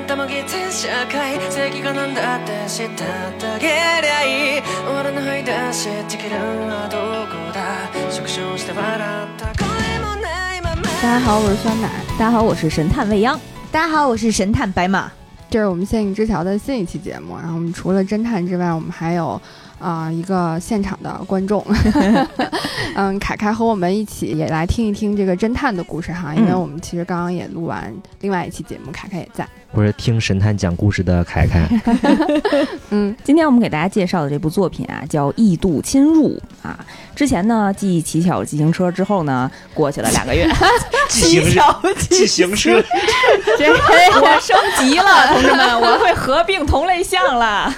んたも偽善社会正義がなんだって知っただけりゃいい俺の吐い出しチキルはどこだ縮小して笑った声もないまま大家好，我是酸奶。大家好，我是神探未央。大家好，我是神探白马。这是我们限定之桥的新一期节目。然后我们除了侦探之外，我们还有 啊、一个现场的观众，嗯，凯凯和我们一起也来听一听这个侦探的故事哈。因为嗯我们其实刚刚也录完另外一期节目，凯凯也在。我是听神探讲故事的凯凯，嗯，今天我们给大家介绍的这部作品啊，叫《异度侵入》啊。之前呢，继骑巧自行车之后呢，过去了两个月，骑小自行车，这我升级了，同志们，我会合并同类项了。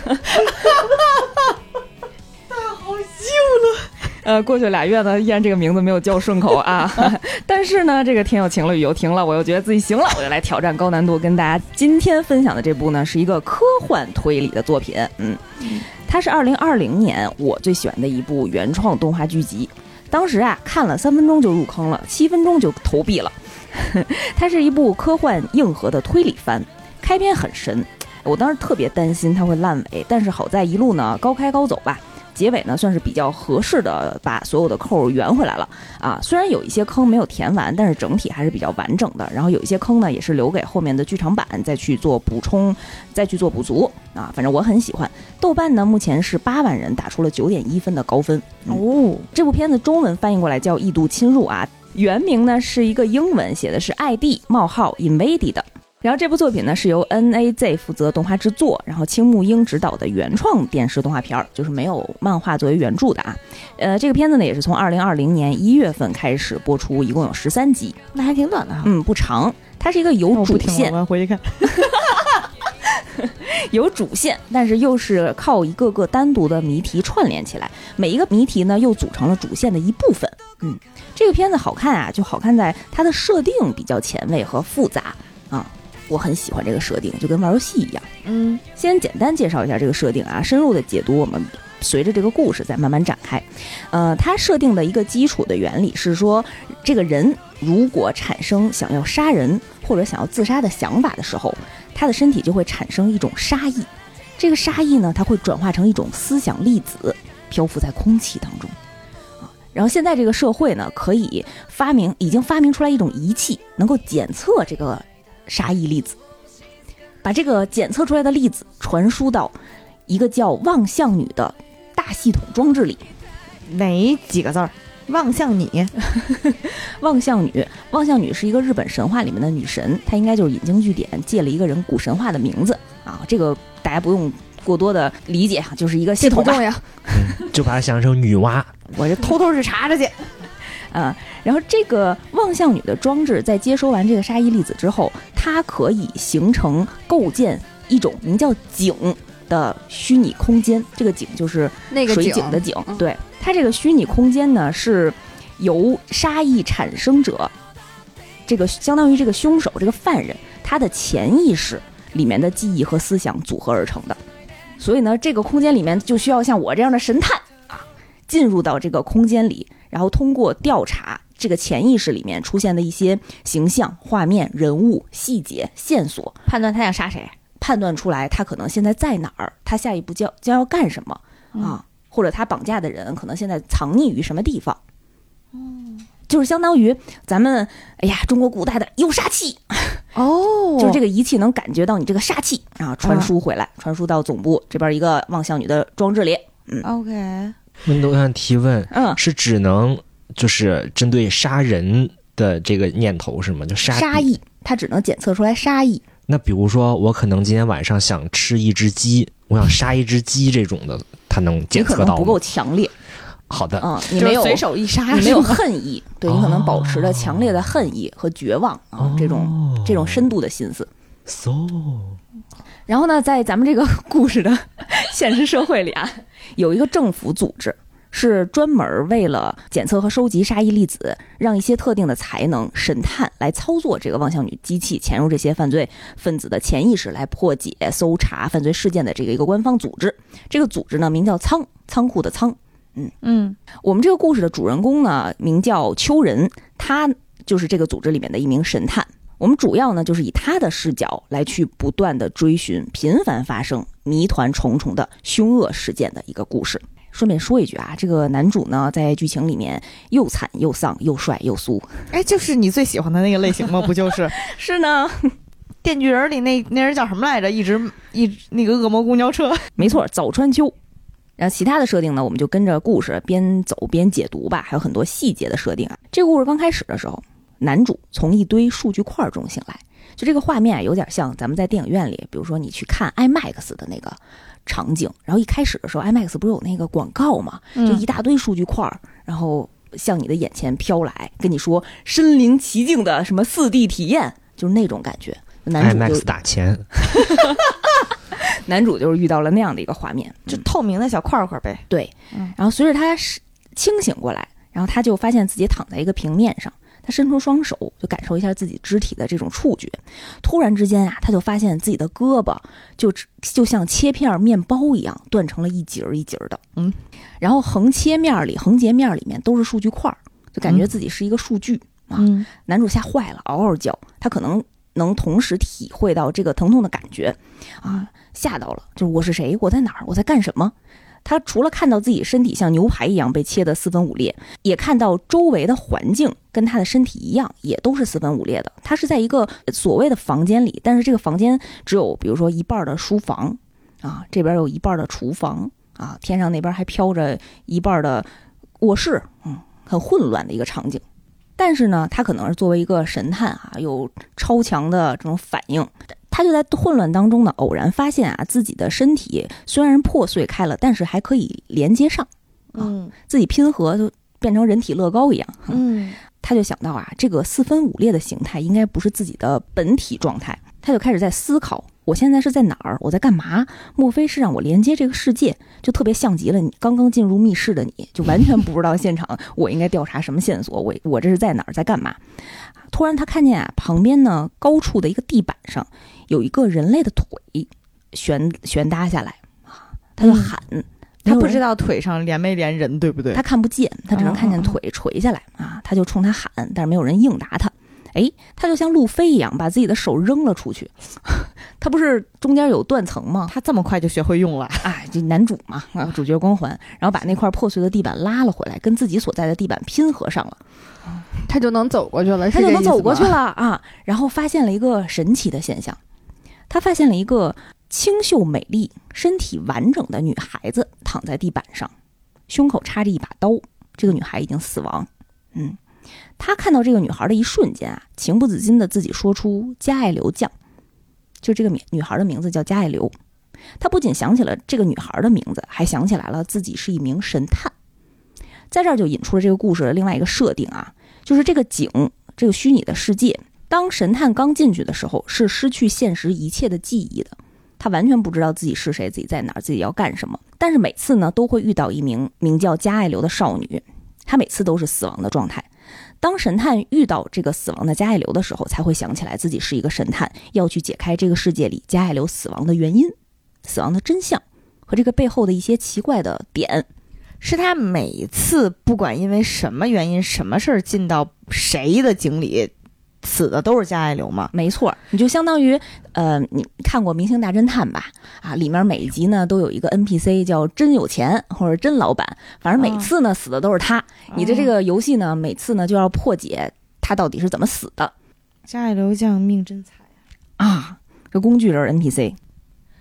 呃，过去俩月呢，依然这个名字没有叫顺口啊。但是呢，这个天有晴了，雨又停了，我又觉得自己行了，我就来挑战高难度，跟大家今天分享的这部呢，是一个科幻推理的作品。嗯，它是二零二零年我最喜欢的一部原创动画剧集。当时啊，看了三分钟就入坑了，七分钟就投币了。它是一部科幻硬核的推理番，开篇很神，我当时特别担心它会烂尾，但是好在一路呢高开高走吧。结尾呢，算是比较合适的把所有的扣圆回来了啊。虽然有一些坑没有填完，但是整体还是比较完整的。然后有一些坑呢，也是留给后面的剧场版再去做补充，再去做补足啊。反正我很喜欢。豆瓣呢，目前是八万人打出了九点一分的高分。哦，这部片子中文翻译过来叫《异度侵入》啊，原名呢是一个英文，写的是 ID 冒号 invaded 的。然后这部作品呢是由 NAZ 负责动画制作，然后青木英执导的原创电视动画片儿，就是没有漫画作为原著的啊。呃，这个片子呢也是从二零二零年一月份开始播出，一共有十三集，那还挺短的哈。嗯，不长。它是一个有主线，我要回去看。有主线，但是又是靠一个个单独的谜题串联起来，每一个谜题呢又组成了主线的一部分。嗯，这个片子好看啊，就好看在它的设定比较前卫和复杂啊，我很喜欢这个设定，就跟玩游戏一样。嗯，先简单介绍一下这个设定啊，深入的解读我们。随着这个故事再慢慢展开，呃，它设定的一个基础的原理是说，这个人如果产生想要杀人或者想要自杀的想法的时候，他的身体就会产生一种杀意，这个杀意呢，它会转化成一种思想粒子，漂浮在空气当中。啊，然后现在这个社会呢，可以发明，已经发明出来一种仪器，能够检测这个杀意粒子，把这个检测出来的粒子传输到一个叫望向女的大系统装置里。哪几个字儿？望向你。望向女，望向女是一个日本神话里面的女神，她应该就是引经据典，借了一个人古神话的名字啊。这个大家不用过多的理解哈，就是一个系统吧这不重。要。就把它想成女娲，我这偷偷去查查去。啊，然后这个望向女的装置在接收完这个沙溢粒子之后，它可以形成构建一种名叫井的虚拟空间。这个井就是水那个井井的井，嗯对它这个虚拟空间呢是由沙溢产生者，这个相当于这个凶手这个犯人他的潜意识里面的记忆和思想组合而成的。所以呢，这个空间里面就需要像我这样的神探啊，进入到这个空间里，然后通过调查这个潜意识里面出现的一些形象、画面、人物、细节、线索，判断他想杀谁？判断出来他可能现在在哪儿，他下一步将将要干什么嗯啊，或者他绑架的人可能现在藏匿于什么地方。就是相当于咱们，哎呀，中国古代的有杀气，哦 就是这个仪器能感觉到你这个杀气啊，传输回来，传输到总部这边一个望向女的装置里。嗯 OK，温度上提问嗯，是只能就是针对杀人的这个念头是吗？就杀杀意，它只能检测出来杀意。那比如说，我可能今天晚上想吃一只鸡，我想杀一只鸡这种的，它能检测到吗可能不够？强烈，好的，嗯，你没有随手一杀，你没有恨意，对你可能保持着强烈的恨意和绝望啊，这种哦这种深度的心思。so 然后呢，在咱们这个故事的 现实社会里啊，有一个政府组织，是专门为了检测和收集沙溢粒子，让一些特定的才能神探来操作这个望向女机器，潜入这些犯罪分子的潜意识，来破解、搜查犯罪事件的这个一个官方组织。这个组织呢，名叫仓，仓库的仓。嗯嗯我们这个故事的主人公呢，名叫秋人，他就是这个组织里面的一名神探。我们主要呢就是以他的视角来去不断的追寻频繁发生、谜团重重的凶恶事件的一个故事。顺便说一句啊，这个男主呢在剧情里面又惨又丧又帅又苏，哎，就是你最喜欢的那个类型吗？不就是 《是呢，电锯人》里那那人叫什么来着？一直一直那个恶魔公交车。没错，早川秋。然后其他的设定呢，我们就跟着故事边走边解读吧，还有很多细节的设定啊。这个故事刚开始的时候，男主从一堆数据块中醒来，就这个画面啊，有点像咱们在电影院里，比如说你去看 IMAX 的那个场景。然后一开始的时候，IMAX 不是有那个广告嘛？就一大堆数据块儿，然后向你的眼前飘来，跟你说身临其境的什么四 D 体验，就是那种感觉。男主就打钱，男主就是遇到了那样的一个画面，就透明的小块块呗。对，嗯然后随着他是清醒过来，然后他就发现自己躺在一个平面上，他伸出双手就感受一下自己肢体的这种触觉，突然之间啊，他就发现自己的胳膊就就像切片面包一样断成了一节儿一节儿的，嗯，然后横切面里、横截面里面都是数据块儿，就感觉自己是一个数据。啊嗯男主吓坏了，嗷嗷叫。他可能能同时体会到这个疼痛的感觉，啊，吓到了。就是我是谁？我在哪儿？我在干什么？他除了看到自己身体像牛排一样被切得四分五裂，也看到周围的环境跟他的身体一样，也都是四分五裂的。他是在一个所谓的房间里，但是这个房间只有比如说一半的书房，啊，这边有一半的厨房，啊，天上那边还飘着一半的卧室，嗯，很混乱的一个场景。但是呢，他可能是作为一个神探啊，有超强的这种反应，他就在混乱当中呢，偶然发现啊，自己的身体虽然破碎开了，但是还可以连接上，嗯自己拼合就变成人体乐高一样。嗯他就想到啊，这个四分五裂的形态应该不是自己的本体状态，他就开始在思考，我现在是在哪儿？我在干嘛？莫非是让我连接这个世界？就特别像极了你刚刚进入密室的你，就完全不知道现场我应该调查什么线索，我我这是在哪儿，在干嘛？突然他看见啊，旁边呢高处的一个地板上有一个人类的腿悬悬搭下来啊，他就喊，他不知道。腿上连没连人，对不对？他看不见，他只能看见腿垂下来啊，他就冲他喊，但是没有人应答他。哎，他就像路飞一样，把自己的手扔了出去。他不是中间有断层吗？他这么快就学会用了。哎，这男主嘛，啊，主角光环，然后把那块破碎的地板拉了回来，跟自己所在的地板拼合上了，他就能走过去了，他就能走过去。了啊。然后发现了一个神奇的现象，他发现了一个清秀美丽、身体完整的女孩子躺在地板上，胸口插着一把刀。这个女孩已经死亡。嗯，他看到这个女孩的一瞬间啊，情不自禁的自己说出“加爱流酱”，就这个女女孩的名字叫加爱流。他不仅想起了这个女孩的名字，还想起来了自己是一名神探。在这儿就引出了这个故事的另外一个设定啊，就是这个井，这个虚拟的世界，当神探刚进去的时候，是失去现实一切的记忆的。他完全不知道自己是谁，自己在哪儿，自己要干什么。但是每次呢，都会遇到一名名叫加爱流的少女，她每次都是死亡的状态。当神探遇到这个死亡的加爱流的时候，才会想起来自己是一个神探，要去解开这个世界里加爱流死亡的原因、死亡的真相和这个背后的一些奇怪的点。是他每次不管因为什么原因、什么事儿进到谁的井里，死的都是加爱流吗？没错，你就相当于，呃，你看过《明星大侦探》吧？啊，里面每一集呢都有一个 NPC 叫真有钱或者真老板，反正每次呢、死的都是他。你的这个游戏呢，每次呢就要破解他到底是怎么死的加爱流酱命真惨。啊。这工具人 NPC，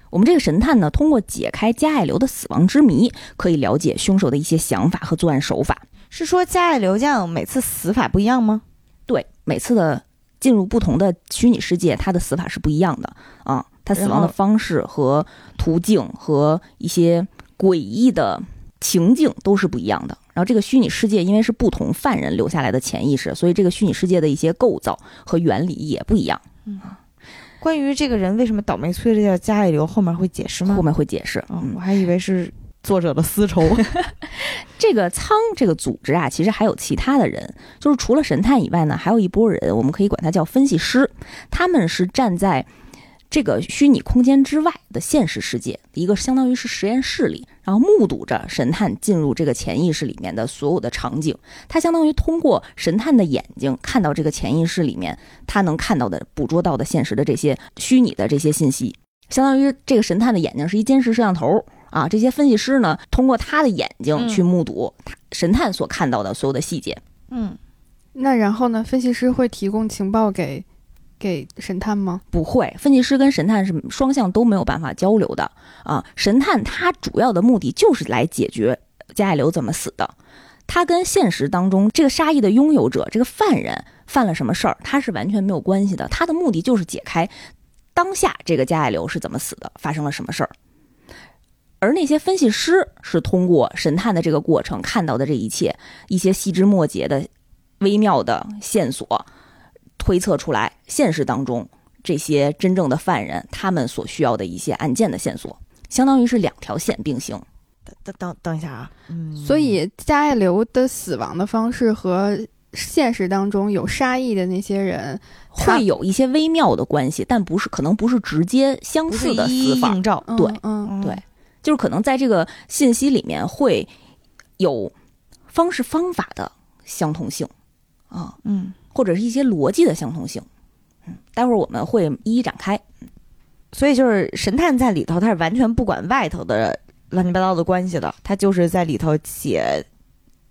我们这个神探呢，通过解开加爱流的死亡之谜，可以了解凶手的一些想法和作案手法。是说加爱流酱每次死法不一样吗？对，每次的进入不同的虚拟世界，他的死法是不一样的啊。他死亡的方式和途径和一些诡异的情境都是不一样的。然后这个虚拟世界因为是不同犯人留下来的潜意识，所以这个虚拟世界的一些构造和原理也不一样。关于这个人为什么倒霉催着要家里留，后面会解释吗？后面会解释。嗯，我还以为是作者的私仇。这个仓这个组织啊，其实还有其他的人，就是除了神探以外呢，还有一波人，我们可以管他叫分析师，他们是站在这个虚拟空间之外的现实世界，一个相当于是实验室里，然后目睹着神探进入这个潜意识里面的所有的场景。他相当于通过神探的眼睛看到这个潜意识里面他能看到的、捕捉到的现实的这些虚拟的这些信息。相当于这个神探的眼睛是一监视摄像头啊，这些分析师呢通过他的眼睛去目睹他神探所看到的所有的细节。嗯，那然后呢？分析师会提供情报给给神探吗？不会，分析师跟神探是双向都没有办法交流的啊。神探他主要的目的就是来解决加爱流怎么死的，他跟现实当中这个杀意的拥有者这个犯人犯了什么事儿，他是完全没有关系的。他的目的就是解开当下这个加爱流是怎么死的，发生了什么事儿。而那些分析师是通过神探的这个过程看到的这一切，一些细枝末节的微妙的线索，推测出来现实当中这些真正的犯人他们所需要的一些案件的线索，相当于是两条线并行。等等等等一下啊，嗯，所以加爱流的死亡的方式和现实当中有杀意的那些人会有一些微妙的关系，但不是可能不是直接相似的死法，映照，嗯对嗯嗯。对，就是可能在这个信息里面会有方式方法的相同性啊，嗯，或者是一些逻辑的相同性。嗯，待会儿我们会一一展开。所以就是神探在里头，他是完全不管外头的乱七八糟的关系的，他就是在里头写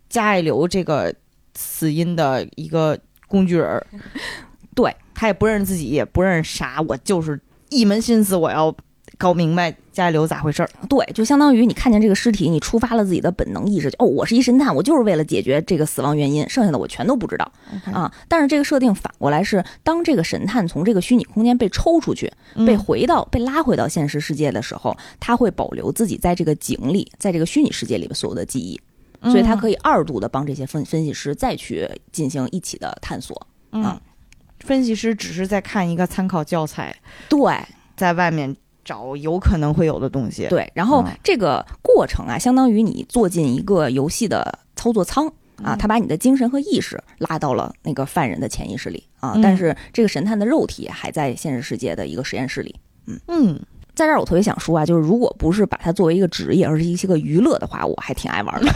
加爱流这个死因的一个工具人儿。对他也不认识自己，也不认识啥，我就是一门心思我要搞明白加爱流咋回事儿。对，就相当于你看见这个尸体，你触发了自己的本能意识，哦，我是一神探，我就是为了解决这个死亡原因，剩下的我全都不知道啊。但是这个设定反过来是，当这个神探从这个虚拟空间被抽出去，嗯被回到被拉回到现实世界的时候，他会保留自己在这个井里，在这个虚拟世界里的所有的记忆，所以他可以以二度的帮这些分分析师再去进行一起的探索。嗯啊分析师只是在看一个参考教材，对在外面找有可能会有的东西。，对，然后嗯这个过程啊，相当于你坐进一个游戏的操作舱。啊，嗯他把你的精神和意识拉到了那个犯人的潜意识里啊，嗯但是这个神探的肉体还在现实世界的一个实验室里。嗯嗯，在这儿我特别想说啊，就是如果不是把它作为一个职业，而是一些个娱乐的话，我还挺爱玩的。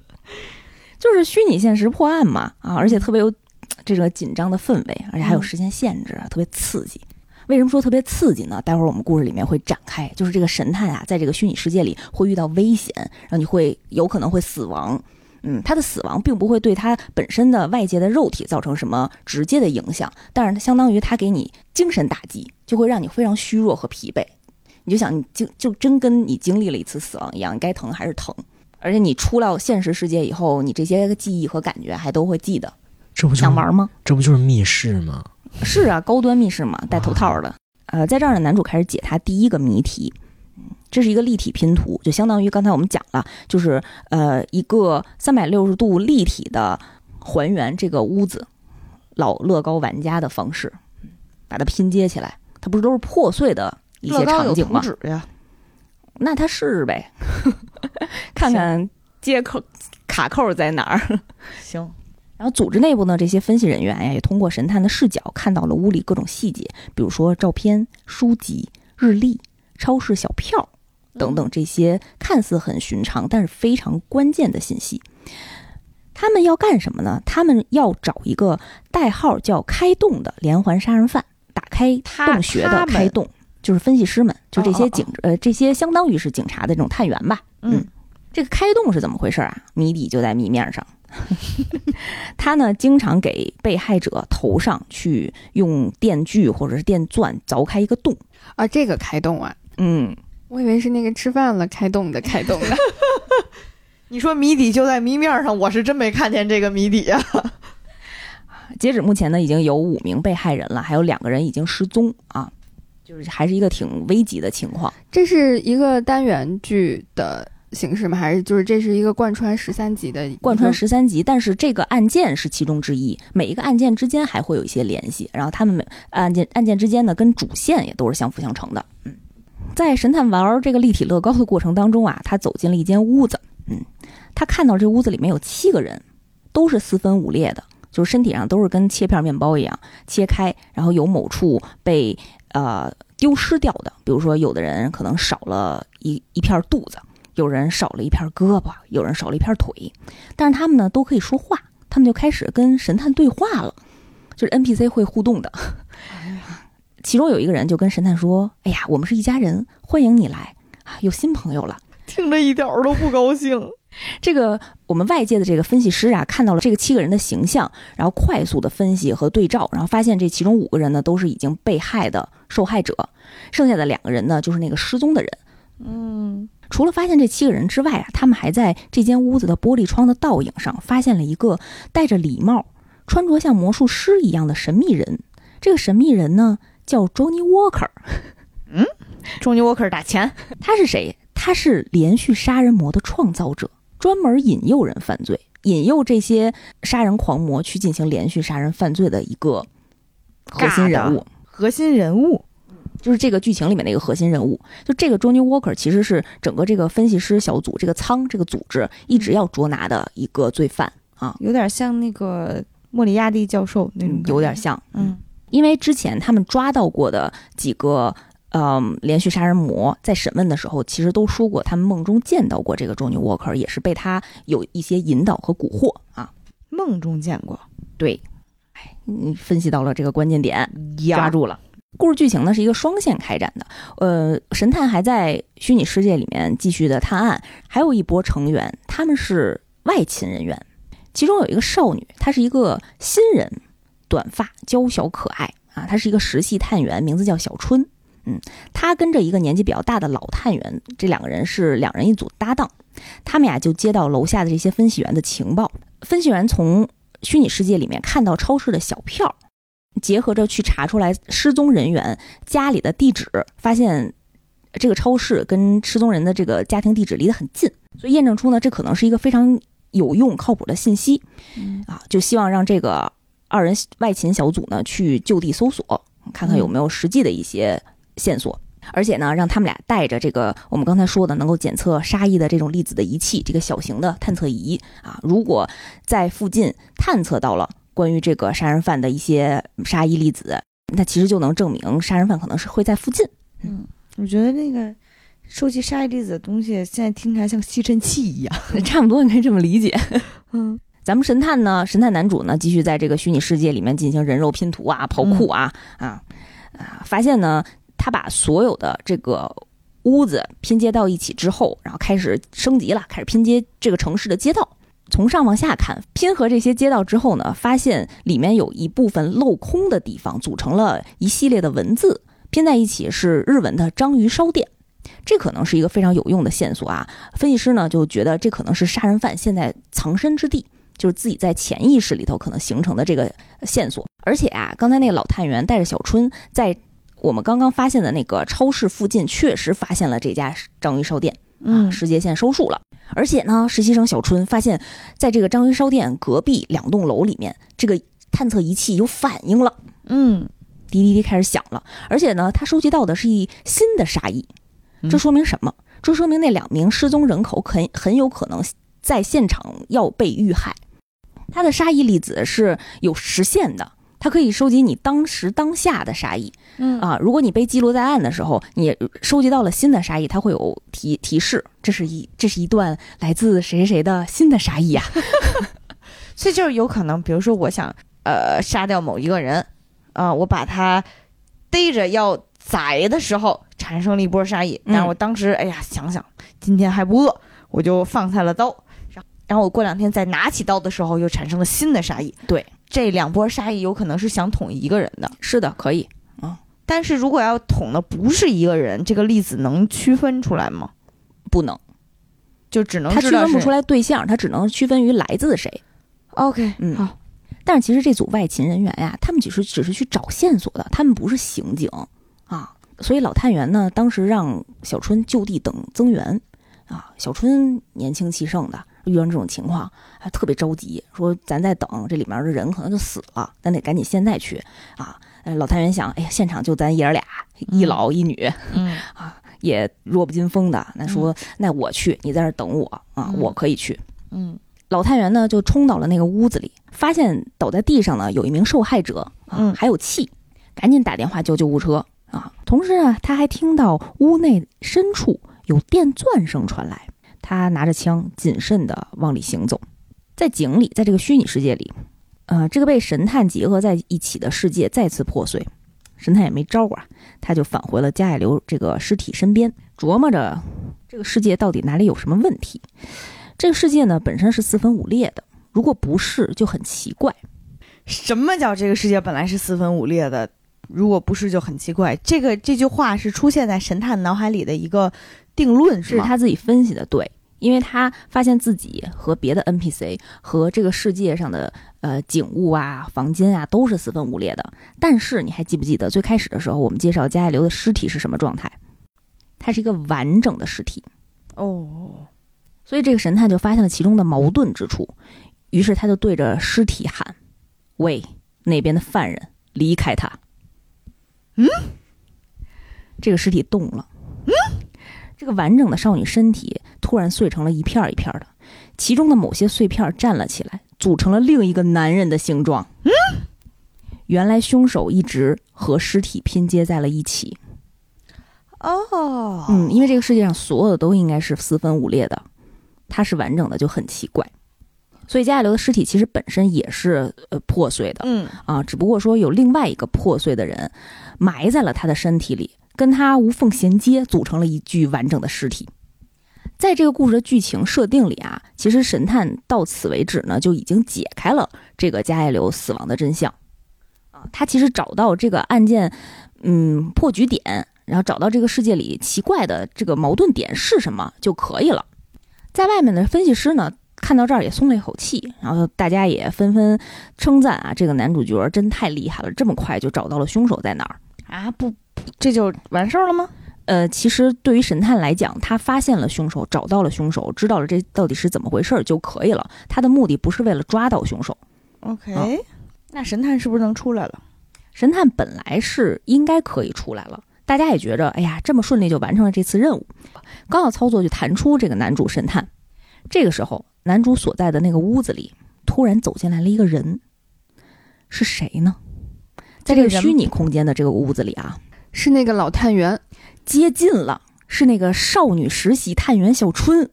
就是虚拟现实破案嘛，啊，而且特别有这个紧张的氛围，而且还有时间限制，啊，特别刺激。为什么说特别刺激呢？待会儿我们故事里面会展开，就是这个神探啊，在这个虚拟世界里会遇到危险，然后你会有可能会死亡。嗯，他的死亡并不会对他本身的外界的肉体造成什么直接的影响，但是它相当于他给你精神打击，就会让你非常虚弱和疲惫。你就想，你就就真跟你经历了一次死亡一样，该疼还是疼。而且你出到现实世界以后，你这些记忆和感觉还都会记得。这不就想玩吗？这不就是密室吗？是啊，高端密室嘛，戴头套的。呃，在这儿呢，男主开始解他第一个谜题。嗯，这是一个立体拼图，就相当于刚才我们讲了，就是呃一个三百六十度立体的还原这个屋子老乐高玩家的方式，嗯把它拼接起来。它不是都是破碎的一些场景吗？纸呀，那他试试呗，看看接扣卡扣在哪儿。行，然后组织内部呢，这些分析人员呀，也通过神探的视角看到了屋里各种细节，比如说照片、书籍、日历、超市小票等等这些看似很寻常但是非常关键的信息。他们要干什么呢？他们要找一个代号叫“开洞”的连环杀人犯，打开他洞穴的开洞，就是分析师们，就这哦哦哦些警呃这些相当于是警察的这种探员吧。嗯这个开洞是怎么回事啊？谜底就在谜面上。他呢，经常给被害者头上去用电锯或者是电钻凿开一个洞。啊，这个开洞啊，嗯，我以为是那个吃饭了开洞的开洞的。你说谜底就在谜面上，我是真没看见这个谜底啊。截止目前呢，已经有五名被害人了，还有两个人已经失踪啊，就是还是一个挺危急的情况。这是一个单元剧的形式吗？还是就是这是一个贯穿十三集的贯穿十三集，但是这个案件是其中之一，每一个案件之间还会有一些联系，然后他们每案件案件之间呢，跟主线也都是相辅相成的。嗯，在神探玩这个立体乐高的过程当中啊，他走进了一间屋子，嗯，他看到这屋子里面有七个人，都是四分五裂的，就是身体上都是跟切片面包一样切开，然后有某处被呃丢失掉的，比如说有的人可能少了一一片肚子，有人少了一片胳膊，有人少了一片腿，但是他们呢都可以说话，他们就开始跟神探对话了，就是 NPC 会互动的。其中有一个人就跟神探说：“哎呀，我们是一家人，欢迎你来啊，有新朋友了。”听着一点儿都不高兴。这个我们外界的这个分析师啊，看到了这个七个人的形象，然后快速的分析和对照，然后发现这其中五个人呢都是已经被害的受害者，剩下的两个人呢就是那个失踪的人。嗯，除了发现这七个人之外啊，他们还在这间屋子的玻璃窗的倒影上发现了一个戴着礼帽、穿着像魔术师一样的神秘人。这个神秘人呢叫 Johnny Walker，嗯，Johnny Walker 打钱。他是谁？他是连续杀人魔的创造者，专门引诱人犯罪，引诱这些杀人狂魔去进行连续杀人犯罪的一个核心人物，核心人物。就是这个剧情里面的一个核心人物。就这个 Johnny Walker 其实是整个这个分析师小组这个仓这个组织一直要捉拿的一个罪犯啊，有点像那个莫里亚蒂教授那种有点像，嗯因为之前他们抓到过的几个。嗯，连续杀人魔在审问的时候，其实都说过，他们梦中见到过这个 Johnny Walker，也是被他有一些引导和蛊惑啊。梦中见过，对，哎，你分析到了这个关键点，抓住了。故事剧情呢是一个双线开展的，呃，神探还在虚拟世界里面继续的探案，还有一波成员，他们是外勤人员，其中有一个少女，她是一个新人，短发，娇小可爱啊，她是一个实习探员，名字叫小春。嗯，她跟着一个年纪比较大的老探员，这两个人是两人一组搭档，他们俩就接到楼下的这些分析员的情报，分析员从虚拟世界里面看到超市的小票，结合着去查出来失踪人员家里的地址，发现这个超市跟失踪人的这个家庭地址离得很近，所以验证出呢，这可能是一个非常有用、靠谱的信息。嗯啊，就希望让这个二人外勤小组呢去就地搜索，看看有没有实际的一些线索。而且呢，让他们俩带着这个我们刚才说的能够检测沙溢的这种粒子的仪器，这个小型的探测仪啊，如果在附近探测到了关于这个杀人犯的一些沙溢粒子，那其实就能证明杀人犯可能是会在附近。嗯，我觉得那个收集沙溢粒子的东西，现在听起来像吸尘器一样。差不多，你可以这么理解。嗯咱们神探呢，神探男主呢，继续在这个虚拟世界里面进行人肉拼图啊、跑酷啊、啊啊，发现呢，他把所有的这个屋子拼接到一起之后，然后开始升级了，开始拼接这个城市的街道。从上往下看，拼合这些街道之后呢，发现里面有一部分镂空的地方，组成了一系列的文字，拼在一起是日文的章鱼烧店。这可能是一个非常有用的线索啊！分析师呢就觉得这可能是杀人犯现在藏身之地。就是自己在潜意识里头可能形成的这个线索，而且啊，刚才那个老探员带着小春在我们刚刚发现的那个超市附近，确实发现了这家章鱼烧店啊，嗯时间线收束了。而且呢，实习生小春发现，在这个章鱼烧店隔壁两栋楼里面，这个探测仪器有反应了，嗯，滴滴滴开始响了。而且呢，他收集到的是一新的杀意，嗯这说明什么？这说明那两名失踪人口很很有可能在现场要被遇害。他的杀意粒子是有时限的，它可以收集你当时当下的杀意嗯啊。如果你被记录在案的时候，你收集到了新的杀意，它会有提提示，这是一这是一段来自谁谁谁的新的杀意啊。所以就是有可能，比如说我想呃杀掉某一个人，啊、我把他逮着要宰的时候产生了一波杀意，嗯但是我当时哎呀想想今天还不饿，我就放下了刀，然然后我过两天再拿起刀的时候又产生了新的杀意，对，这两波杀意有可能是想捅一个人的，是的，可以啊。但是如果要捅的不是一个人，这个粒子能区分出来吗？不能，就只能它知道是区分不出来对象，他只能区分于来自谁。OK，嗯好，但是其实这组外勤人员呀，他们只是只是去找线索的，他们不是刑警啊。所以老探员呢，当时让小春就地等增援啊。小春年轻气盛的，遇上这种情况还特别着急，说咱再等，这里面的人可能就死了，咱得赶紧现在去啊。呃老探员想，哎呀，现场就咱爷儿俩，一老一女，嗯也弱不禁风的。那说，那我去，你在这等我啊，嗯我可以去。嗯老探员呢就冲到了那个屋子里，发现倒在地上呢有一名受害者啊，嗯还有气，赶紧打电话叫救护车啊。同时啊，他还听到屋内深处有电钻声传来。他拿着枪，谨慎地往里行走。在井里，在这个虚拟世界里，呃，这个被神探结合在一起的世界再次破碎。神探也没招啊，他就返回了加野流这个尸体身边，琢磨着这个世界到底哪里有什么问题。这个世界呢，本身是四分五裂的，如果不是，就很奇怪。什么叫这个世界本来是四分五裂的？如果不是，就很奇怪。这个这句话是出现在神探脑海里的一个定论，是？是他自己分析的，对，因为他发现自己和别的 NPC 和这个世界上的呃景物啊、房间啊都是四分五裂的。但是你还记不记得最开始的时候，我们介绍加野流的尸体是什么状态？它是一个完整的尸体，哦，所以这个神探就发现了其中的矛盾之处，于是他就对着尸体喊：“喂，那边的犯人，离开他！”嗯，这个尸体动了。嗯，这个完整的少女身体突然碎成了一片儿一片儿的，其中的某些碎片站了起来，组成了另一个男人的形状。嗯，原来凶手一直和尸体拼接在了一起。哦，嗯，因为这个世界上所有的都应该是四分五裂的，它是完整的就很奇怪。所以加野流的尸体其实本身也是呃破碎的嗯，啊，只不过说有另外一个破碎的人埋在了他的身体里，跟他无缝衔接，组成了一具完整的尸体。在这个故事的剧情设定里啊，其实神探到此为止呢就已经解开了这个加叶流死亡的真相啊，他其实找到这个案件嗯破局点，然后找到这个世界里奇怪的这个矛盾点是什么就可以了。在外面的分析师呢，看到这儿也松了一口气，然后大家也纷纷称赞啊，这个男主角真太厉害了，这么快就找到了凶手在哪儿。啊，不，这就完事儿了吗？呃，其实对于神探来讲，他发现了凶手，找到了凶手，知道了这到底是怎么回事儿就可以了。他的目的不是为了抓到凶手。OK，、啊那神探是不是能出来了？神探本来是应该可以出来了，大家也觉着，哎呀，这么顺利就完成了这次任务，刚要操作就弹出这个男主神探。这个时候，男主所在的那个屋子里突然走进来了一个人，是谁呢？在这个虚拟空间的这个屋子里啊，是那个老探员，接近了，是那个少女实习探员小春，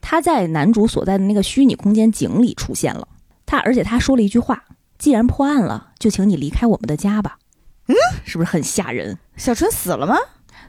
她在男主所在的那个虚拟空间井里出现了。她而且她说了一句话：“既然破案了，就请你离开我们的家吧。”嗯，是不是很吓人？小春死了吗？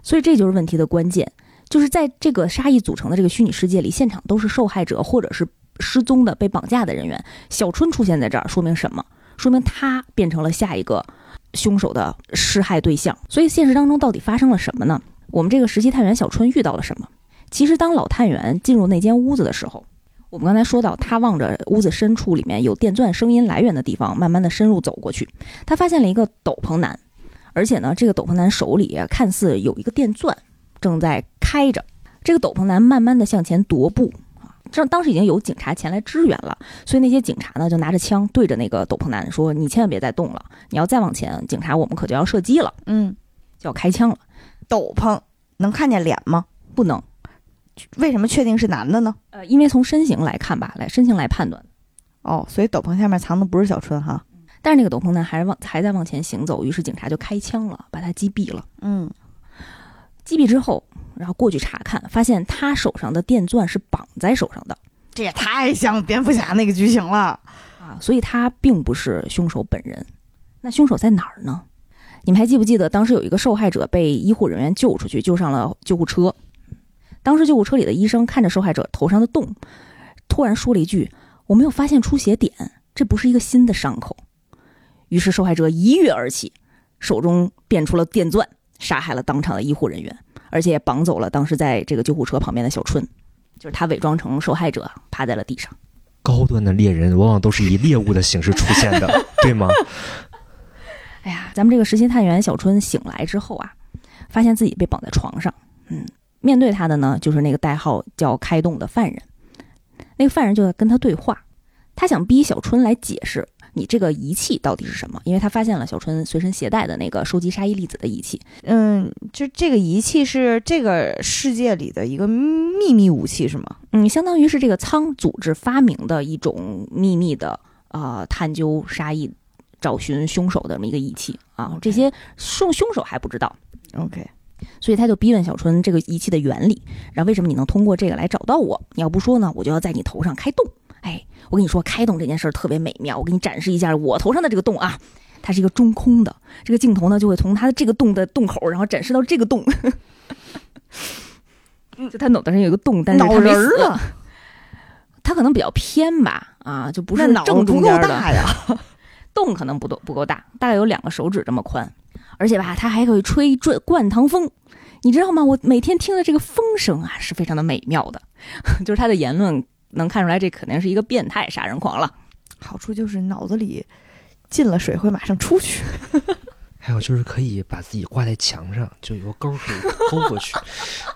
所以这就是问题的关键，就是在这个沙溢组成的这个虚拟世界里，现场都是受害者或者是失踪的、被绑架的人员。小春出现在这儿，说明什么？说明他变成了下一个凶手的施害对象。所以现实当中到底发生了什么呢？我们这个实习探员小春遇到了什么？其实当老探员进入那间屋子的时候，我们刚才说到，他望着屋子深处里面有电钻声音来源的地方，慢慢的深入走过去，他发现了一个斗篷男。而且呢，这个斗篷男手里看似有一个电钻正在开着。这个斗篷男慢慢的向前踱步，这当时已经有警察前来支援了，所以那些警察呢就拿着枪对着那个斗篷男说：“你千万别再动了，你要再往前，警察我们可就要射击了，嗯，就要开枪了，斗篷能看见脸吗？不能。为什么确定是男的呢？呃，因为从身形来看吧，来身形来判断。哦，所以斗篷下面藏的不是小春哈。但是那个斗篷男还是往还在往前行走，于是警察就开枪了，把他击毙了。嗯，击毙之后，然后过去查看，发现他手上的电钻是绑在手上的。这也太像蝙蝠侠那个剧情了。啊，所以他并不是凶手本人。那凶手在哪儿呢？你们还记不记得当时有一个受害者被医护人员救出去，救上了救护车。当时救护车里的医生看着受害者头上的洞，突然说了一句：“我没有发现出血点，这不是一个新的伤口。”于是受害者一跃而起，手中变出了电钻，杀害了当场的医护人员，而且也绑走了当时在这个救护车旁边的小春，就是他伪装成受害者趴在了地上。高端的猎人往往都是以猎物的形式出现的，对吗？哎呀，咱们这个实习探员小春醒来之后啊，发现自己被绑在床上。嗯，面对他的呢，就是那个代号叫开动的犯人。那个犯人就在跟他对话，他想逼小春来解释你这个仪器到底是什么，因为他发现了小春随身携带的那个收集沙伊粒子的仪器。嗯，就这个仪器是这个世界里的一个秘密武器是吗？嗯，相当于是这个仓组织发明的一种秘密的呃探究沙溢找寻凶手的这么一个仪器啊。这些凶凶手还不知道，OK，所以他就逼问小春这个仪器的原理，然后为什么你能通过这个来找到我？你要不说呢，我就要在你头上开洞。哎，我跟你说，开洞这件事儿特别美妙，我给你展示一下我头上的这个洞啊，它是一个中空的，这个镜头呢就会从它的这个洞的洞口，然后展示到这个洞。就他脑袋上有一个洞，但是他脑仁儿没了，他可能比较偏吧，啊，就不是正中不够间的大呀。洞可能不够不够大，大概有两个手指这么宽，而且吧，它还可以吹转灌汤风，你知道吗？我每天听的这个风声啊，是非常的美妙的，就是他的言论能看出来，这肯定是一个变态杀人狂了。好处就是脑子里进了水会马上出去。还有就是可以把自己挂在墙上，就有个钩儿可以勾过去。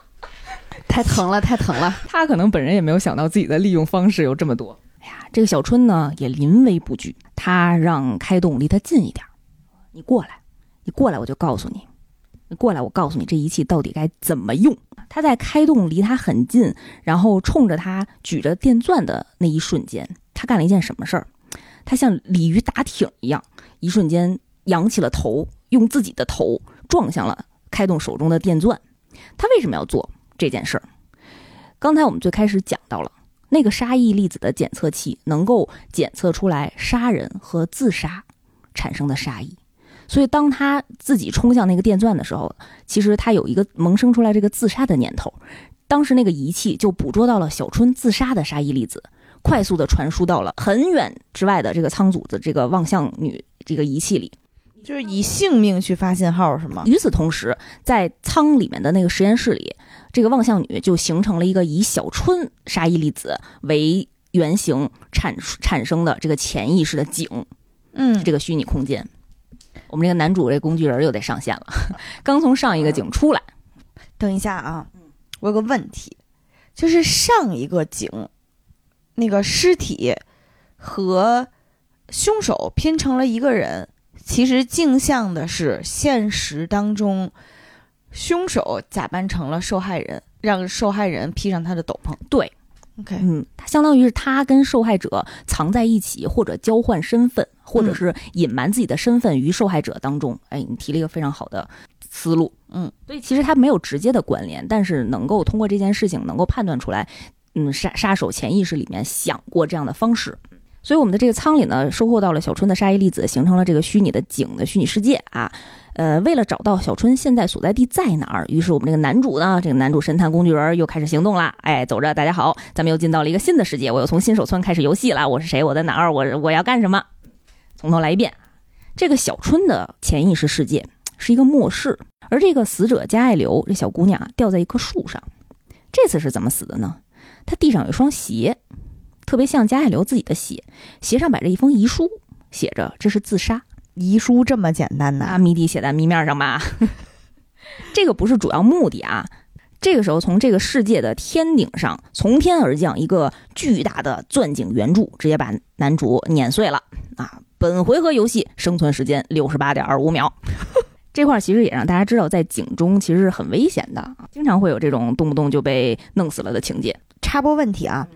太疼了，太疼了。他可能本人也没有想到自己的利用方式有这么多。哎呀，这个小春呢也临危不惧，他让开动离他近一点儿，你过来，你过来，我就告诉，你过来，我告诉你这仪器到底该怎么用。他在开动离他很近，然后冲着他举着电钻的那一瞬间，他干了一件什么事儿？他像鲤鱼打挺一样，一瞬间扬起了头，用自己的头撞向了开动手中的电钻。他为什么要做这件事儿？刚才我们最开始讲到了，那个杀意粒子的检测器能够检测出来杀人和自杀产生的杀意，所以当他自己冲向那个电钻的时候，其实他有一个萌生出来这个自杀的念头。当时那个仪器就捕捉到了小春自杀的杀意粒子，快速的传输到了很远之外的这个仓组的这个望向女这个仪器里。就是以性命去发信号是吗？与此同时，在仓里面的那个实验室里，这个望向女就形成了一个以小春杀意粒子为原型产产生的这个潜意识的井，嗯这个虚拟空间。我们这个男主这工具人又得上线了，刚从上一个井出来，等一下啊，我有个问题，就是上一个井那个尸体和凶手拼成了一个人，其实镜像的是现实当中凶手假扮成了受害人，让受害人披上他的斗篷。对，OK，嗯，他相当于是他跟受害者藏在一起，或者交换身份，或者是隐瞒自己的身份于受害者当中。哎，你提了一个非常好的思路，嗯，所以其实它没有直接的关联，但是能够通过这件事情能够判断出来，嗯，杀杀手潜意识里面想过这样的方式。所以我们的这个舱里呢，收获到了小春的杀意粒子，形成了这个虚拟的井的虚拟世界啊。呃，为了找到小春现在所在地在哪儿，于是我们这个男主呢，这个男主神探工具人又开始行动啦。哎，走着，大家好，咱们又进到了一个新的世界，我又从新手村开始游戏了。我是谁？我在哪儿？我我要干什么？从头来一遍。这个小春的潜意识世界是一个末世，而这个死者加爱流这小姑娘啊，吊在一棵树上。这次是怎么死的呢？她地上有一双鞋，特别像加爱流自己的鞋，鞋上摆着一封遗书，写着这是自杀。遗书这么简单呢、啊？谜底写在谜面上吧。这个不是主要目的啊。这个时候，从这个世界的天顶上从天而降一个巨大的钻井圆柱，直接把男主碾碎了啊！本回合游戏生存时间六十八点二五秒。这块儿其实也让大家知道，在井中其实是很危险的啊，经常会有这种动不动就被弄死了的情节。插播问题啊，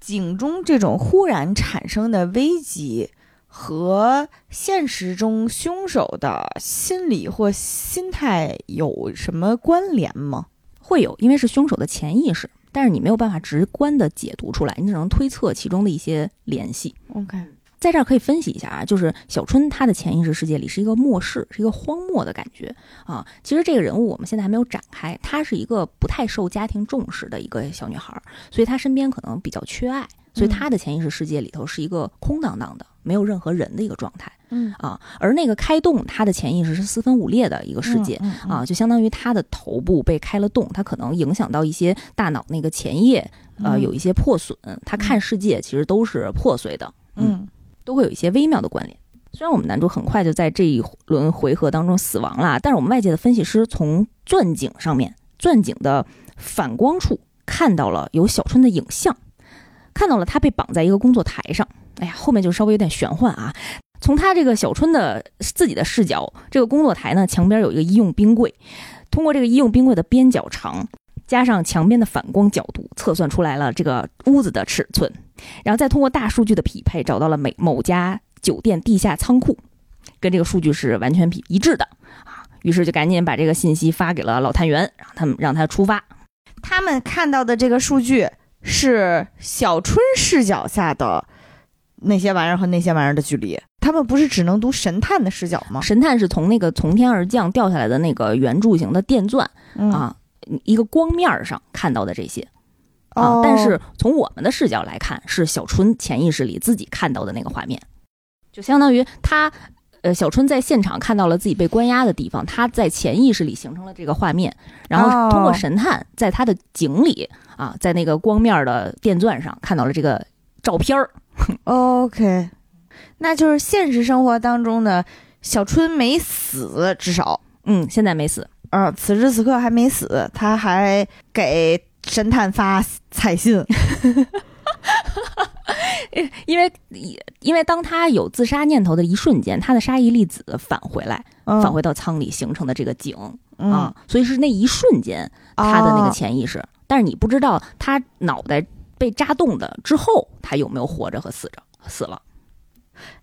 井中这种忽然产生的危机和现实中凶手的心理或心态有什么关联吗？会有，因为是凶手的潜意识，但是你没有办法直观的解读出来，你只能推测其中的一些联系。OK，在这儿可以分析一下啊，就是小春她的潜意识世界里是一个末世，是一个荒漠的感觉啊。其实这个人物我们现在还没有展开，她是一个不太受家庭重视的一个小女孩，所以她身边可能比较缺爱，所以她的潜意识世界里头是一个空荡荡的，没有任何人的一个状态嗯，啊。而那个开洞她的潜意识是四分五裂的一个世界。嗯啊，，就相当于她的头部被开了洞，她可能影响到一些大脑那个前叶，呃，嗯有一些破损，她看世界其实都是破碎的，嗯都会有一些微妙的关联。虽然我们男主很快就在这一轮回合当中死亡了，但是我们外界的分析师从钻井上面，钻井的反光处看到了有小春的影像，看到了他被绑在一个工作台上。哎呀，后面就稍微有点玄幻啊。从他这个小春的自己的视角，这个工作台呢，墙边有一个医用冰柜，通过这个医用冰柜的边角长，加上墙边的反光角度，测算出来了这个屋子的尺寸，然后再通过大数据的匹配，找到了每某家酒店地下仓库，跟这个数据是完全一致的啊。于是就赶紧把这个信息发给了老探员，让他们让他出发。他们看到的这个数据是小春视角下的那些玩意儿和那些玩意儿的距离，他们不是只能读神探的视角吗？神探是从那个从天而降掉下来的那个圆柱形的电钻嗯啊，一个光面儿上看到的这些啊哦，但是从我们的视角来看，是小春潜意识里自己看到的那个画面，就相当于他。呃，小春在现场看到了自己被关押的地方，他在潜意识里形成了这个画面，然后通过哦神探在他的井里啊，在那个光面的电钻上看到了这个照片儿。OK，那就是现实生活当中的小春没死，至少嗯，现在没死。啊、此时此刻还没死，他还给神探发彩信。因为因为当他有自杀念头的一瞬间，他的杀意粒子返回来，嗯返回到舱里形成的这个井、嗯啊，所以是那一瞬间他的那个哦潜意识，但是你不知道他脑袋被扎动的之后，他有没有活着和死着死了。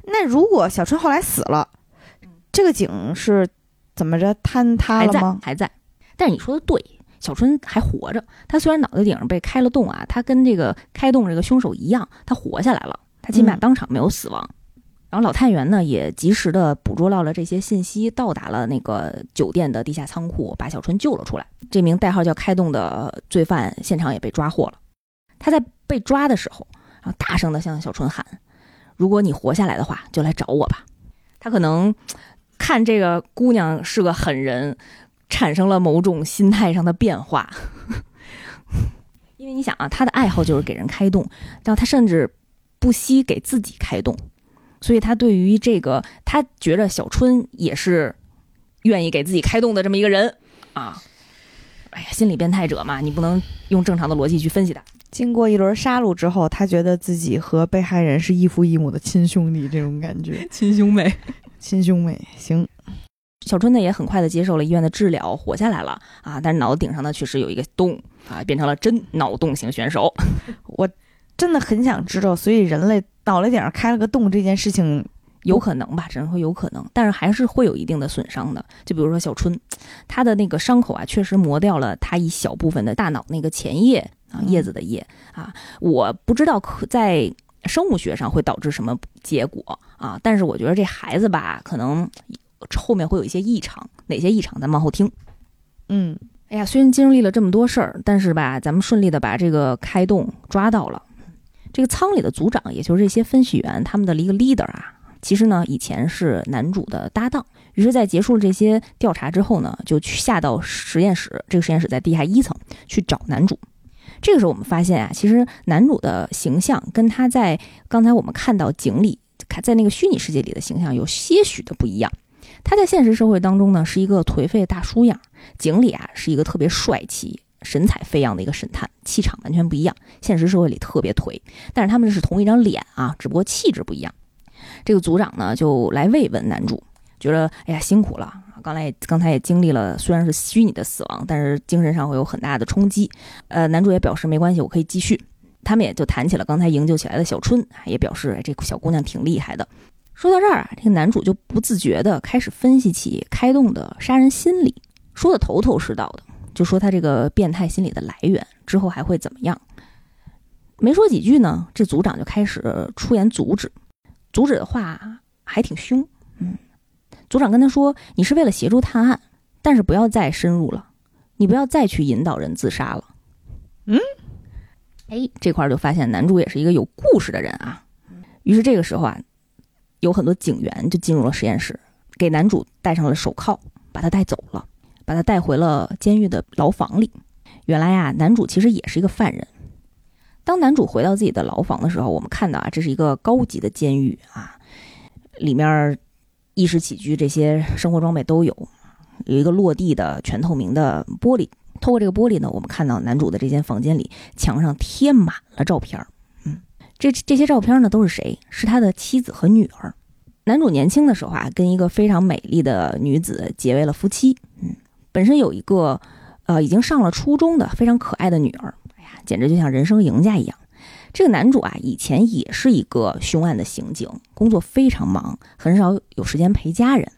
那如果小春后来死了，这个井是怎么着坍塌还在了吗？还在，但是你说的对，小春还活着。他虽然脑袋顶上被开了洞啊，他跟这个开洞这个凶手一样，他活下来了，他起码嗯当场没有死亡。然后老探员呢也及时的捕捉到了这些信息，到达了那个酒店的地下仓库，把小春救了出来。这名代号叫开洞的罪犯现场也被抓获了。他在被抓的时候，然后大声的向小春喊：“如果你活下来的话，就来找我吧。”他可能看这个姑娘是个狠人，产生了某种心态上的变化。因为你想啊，他的爱好就是给人开动，然后他甚至不惜给自己开动，所以他对于这个，他觉着小春也是愿意给自己开动的这么一个人啊。哎呀，心理变态者嘛，你不能用正常的逻辑去分析他。经过一轮杀戮之后，他觉得自己和被害人是异父异母的亲兄弟，这种感觉，亲兄妹。亲兄妹。行，小春呢也很快的接受了医院的治疗，活下来了啊，但是脑顶上呢确实有一个洞啊，变成了真脑洞型选手。我真的很想知道，所以人类脑袋顶上开了个洞这件事情，有可能吧，只能说有可能，但是还是会有一定的损伤的。就比如说小春，他的那个伤口啊，确实磨掉了他一小部分的大脑那个前叶啊，嗯叶子的叶啊，我不知道可在生物学上会导致什么结果啊，但是我觉得这孩子吧，可能后面会有一些异常，哪些异常咱往后听。嗯，哎呀，虽然经历了这么多事儿，但是吧，咱们顺利的把这个开洞抓到了。这个舱里的组长，也就是这些分析员，他们的一个 leader 啊，其实呢以前是男主的搭档。于是，在结束了这些调查之后呢，就去下到实验室，这个实验室在地下一层去找男主。这个时候，我们发现啊，其实男主的形象跟他在刚才我们看到井里，看在那个虚拟世界里的形象有些许的不一样。他在现实社会当中呢，是一个颓废大叔样。井里啊是一个特别帅气、神采飞扬的一个神探，气场完全不一样。现实社会里特别颓，但是他们是同一张脸啊，只不过气质不一样。这个组长呢就来慰问男主，觉得哎呀辛苦了，刚才也刚才也经历了，虽然是虚拟的死亡，但是精神上会有很大的冲击。呃，男主也表示没关系，我可以继续。他们也就谈起了刚才营救起来的小春，也表示这小姑娘挺厉害的。说到这儿啊，这个男主就不自觉地开始分析起开动的杀人心理，说的头头是道的，就说他这个变态心理的来源，之后还会怎么样。没说几句呢，这组长就开始出言阻止，阻止的话还挺凶。嗯，组长跟他说：“你是为了协助探案，但是不要再深入了，你不要再去引导人自杀了。”嗯，哎，这块儿就发现男主也是一个有故事的人啊。于是这个时候啊，有很多警员就进入了实验室，给男主戴上了手铐，把他带走了，把他带回了监狱的牢房里。原来啊，男主其实也是一个犯人。当男主回到自己的牢房的时候，我们看到啊，这是一个高级的监狱啊，里面衣食起居这些生活装备都有，有一个落地的全透明的玻璃。透过这个玻璃呢，我们看到男主的这间房间里墙上贴满了照片儿。嗯，这这些照片呢都是谁？是他的妻子和女儿。男主年轻的时候啊，跟一个非常美丽的女子结为了夫妻。嗯，本身有一个呃已经上了初中的非常可爱的女儿。哎呀，简直就像人生赢家一样。这个男主啊，以前也是一个凶案的刑警，工作非常忙，很少有时间陪家人。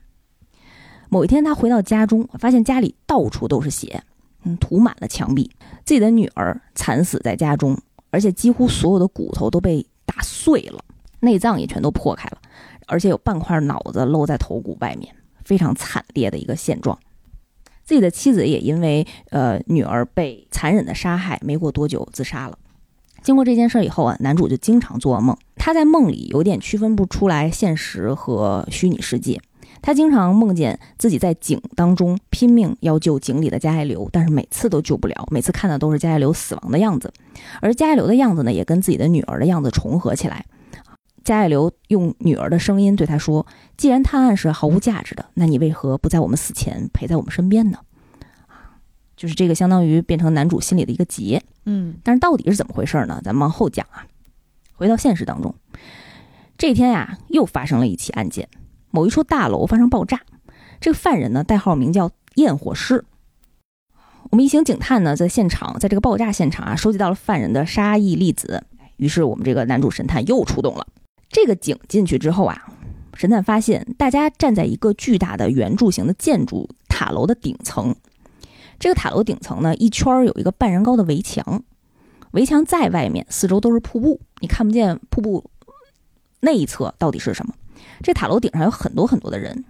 某一天，他回到家中，发现家里到处都是血，嗯，涂满了墙壁。自己的女儿惨死在家中，而且几乎所有的骨头都被打碎了，内脏也全都破开了，而且有半块脑子露在头骨外面，非常惨烈的一个现状。自己的妻子也因为呃女儿被残忍的杀害，没过多久自杀了。经过这件事以后啊，男主就经常做噩梦，他在梦里有点区分不出来现实和虚拟世界。他经常梦见自己在井当中拼命要救井里的加爱流，但是每次都救不了，每次看的都是加爱流死亡的样子，而加爱流的样子呢，也跟自己的女儿的样子重合起来。加爱流用女儿的声音对他说：“既然探案是毫无价值的，那你为何不在我们死前陪在我们身边呢？”啊，就是这个相当于变成男主心里的一个结。嗯但是到底是怎么回事呢？咱们往后讲啊。回到现实当中，这天呀、又发生了一起案件，某一处大楼发生爆炸。这个犯人呢，代号名叫焰火师。我们一行警探呢，在现场，在这个爆炸现场啊，收集到了犯人的杀意粒子。于是我们这个男主神探又出动了。这个井进去之后啊，神探发现大家站在一个巨大的圆柱形的建筑塔楼的顶层。这个塔楼顶层呢，一圈儿有一个半人高的围墙，围墙在外面，四周都是瀑布，你看不见瀑布那一侧到底是什么。这塔楼顶上有很多很多的人，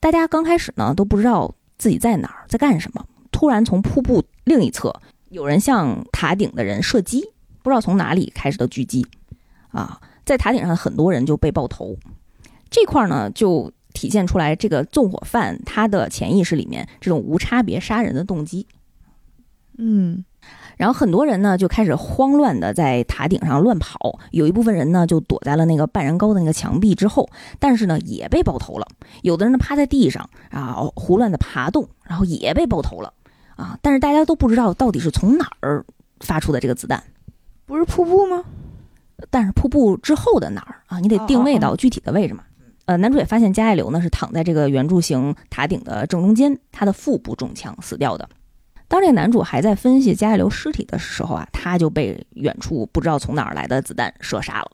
大家刚开始呢都不知道自己在哪儿，在干什么。突然从瀑布另一侧，有人向塔顶的人射击，不知道从哪里开始的狙击，啊，在塔顶上很多人就被爆头。这块儿呢就体现出来这个纵火犯他的潜意识里面这种无差别杀人的动机。嗯然后很多人呢就开始慌乱的在塔顶上乱跑，有一部分人呢就躲在了那个半人高的那个墙壁之后，但是呢也被爆头了。有的人呢趴在地上啊胡乱的爬动，然后也被爆头了啊。但是大家都不知道到底是从哪儿发出的这个子弹，不是瀑布吗？但是瀑布之后的哪儿啊，你得定位到具体的位置嘛。呃，男主也发现加爱流呢是躺在这个圆柱形塔顶的正中间，他的腹部中枪死掉的。当这个男主还在分析加爱流尸体的时候啊，他就被远处不知道从哪儿来的子弹射杀了，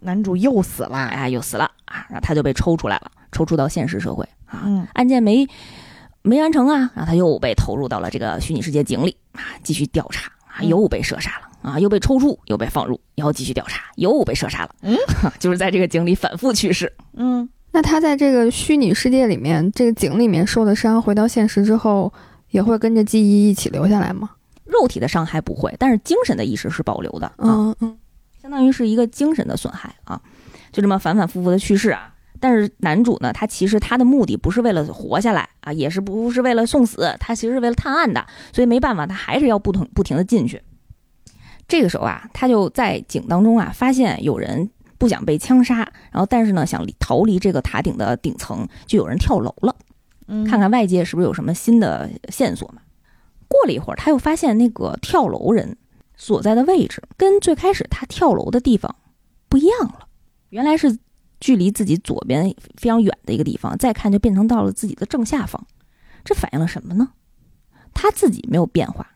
男主又死了。哎，又死了啊，然后他就被抽出来了，抽出到现实社会啊，嗯案件没没完成啊，然后他又被投入到了这个虚拟世界井里啊，继续调查啊，嗯又被射杀了啊，又被抽出，又被放入，然后继续调查，又被射杀了，嗯，就是在这个井里反复去世。嗯，那他在这个虚拟世界里面，这个井里面受的伤，回到现实之后，也会跟着记忆一起留下来吗？肉体的伤害不会，但是精神的意识是保留的啊，嗯嗯，相当于是一个精神的损害啊，就这么反反复复的去世啊。但是男主呢，他其实他的目的不是为了活下来啊，也是不是为了送死，他其实是为了探案的，所以没办法，他还是要不同不停的进去。这个时候啊，他就在井当中啊，发现有人不想被枪杀，然后但是呢想逃离这个塔顶的顶层，就有人跳楼了。嗯看看外界是不是有什么新的线索嘛。过了一会儿，他又发现那个跳楼人所在的位置跟最开始他跳楼的地方不一样了，原来是距离自己左边非常远的一个地方，再看就变成到了自己的正下方。这反映了什么呢？他自己没有变化，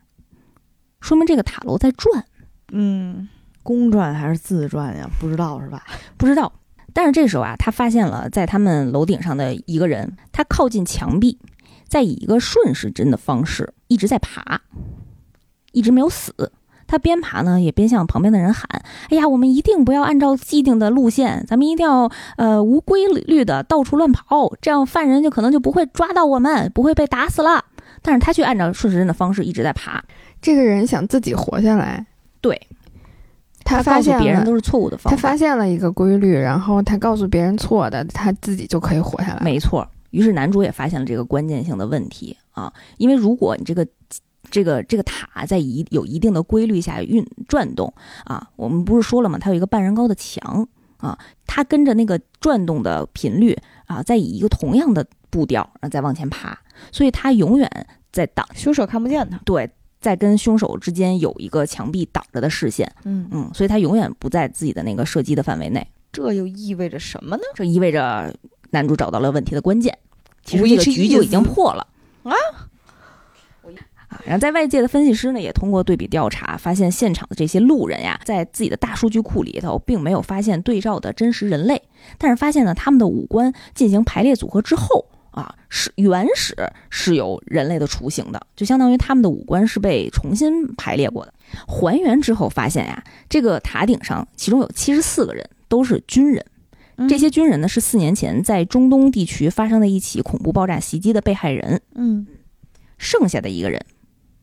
说明这个塔楼在转。嗯，公转还是自转呀？不知道是吧？不知道。但是这时候啊，他发现了在他们楼顶上的一个人，他靠近墙壁，在以一个顺时针的方式一直在爬，一直没有死。他边爬呢，也边向旁边的人喊：“哎呀，我们一定不要按照既定的路线，咱们一定要呃无规律的到处乱跑，这样犯人就可能就不会抓到我们，不会被打死了。”但是他却按照顺时针的方式一直在爬，这个人想自己活下来，对他发现了别人都是错误的方他。发现了一个规律，然后他告诉别人错的，他自己就可以活下来。没错，于是男主也发现了这个关键性的问题啊，因为如果你这个这个这个塔在一有一定的规律下运转动啊，我们不是说了吗？它有一个半人高的墙啊，它跟着那个转动的频率啊，在以一个同样的步调然后再往前爬，所以它永远在挡凶手看不见它。对。在跟凶手之间有一个墙壁挡着的视线，嗯，嗯，所以他永远不在自己的那个射击的范围内。这又意味着什么呢？这意味着男主找到了问题的关键，其实这个局就已经破了！啊。然后在外界的分析师呢，也通过对比调查，发现现场的这些路人呀，在自己的大数据库里头，并没有发现对照的真实人类，但是发现呢，他们的五官进行排列组合之后啊，是原始是有人类的雏形的，就相当于他们的五官是被重新排列过的。还原之后发现呀，这个塔顶上其中有七十四个人都是军人。这些军人呢是四年前在中东地区发生的一起恐怖爆炸袭击的被害人，嗯剩下的一个人，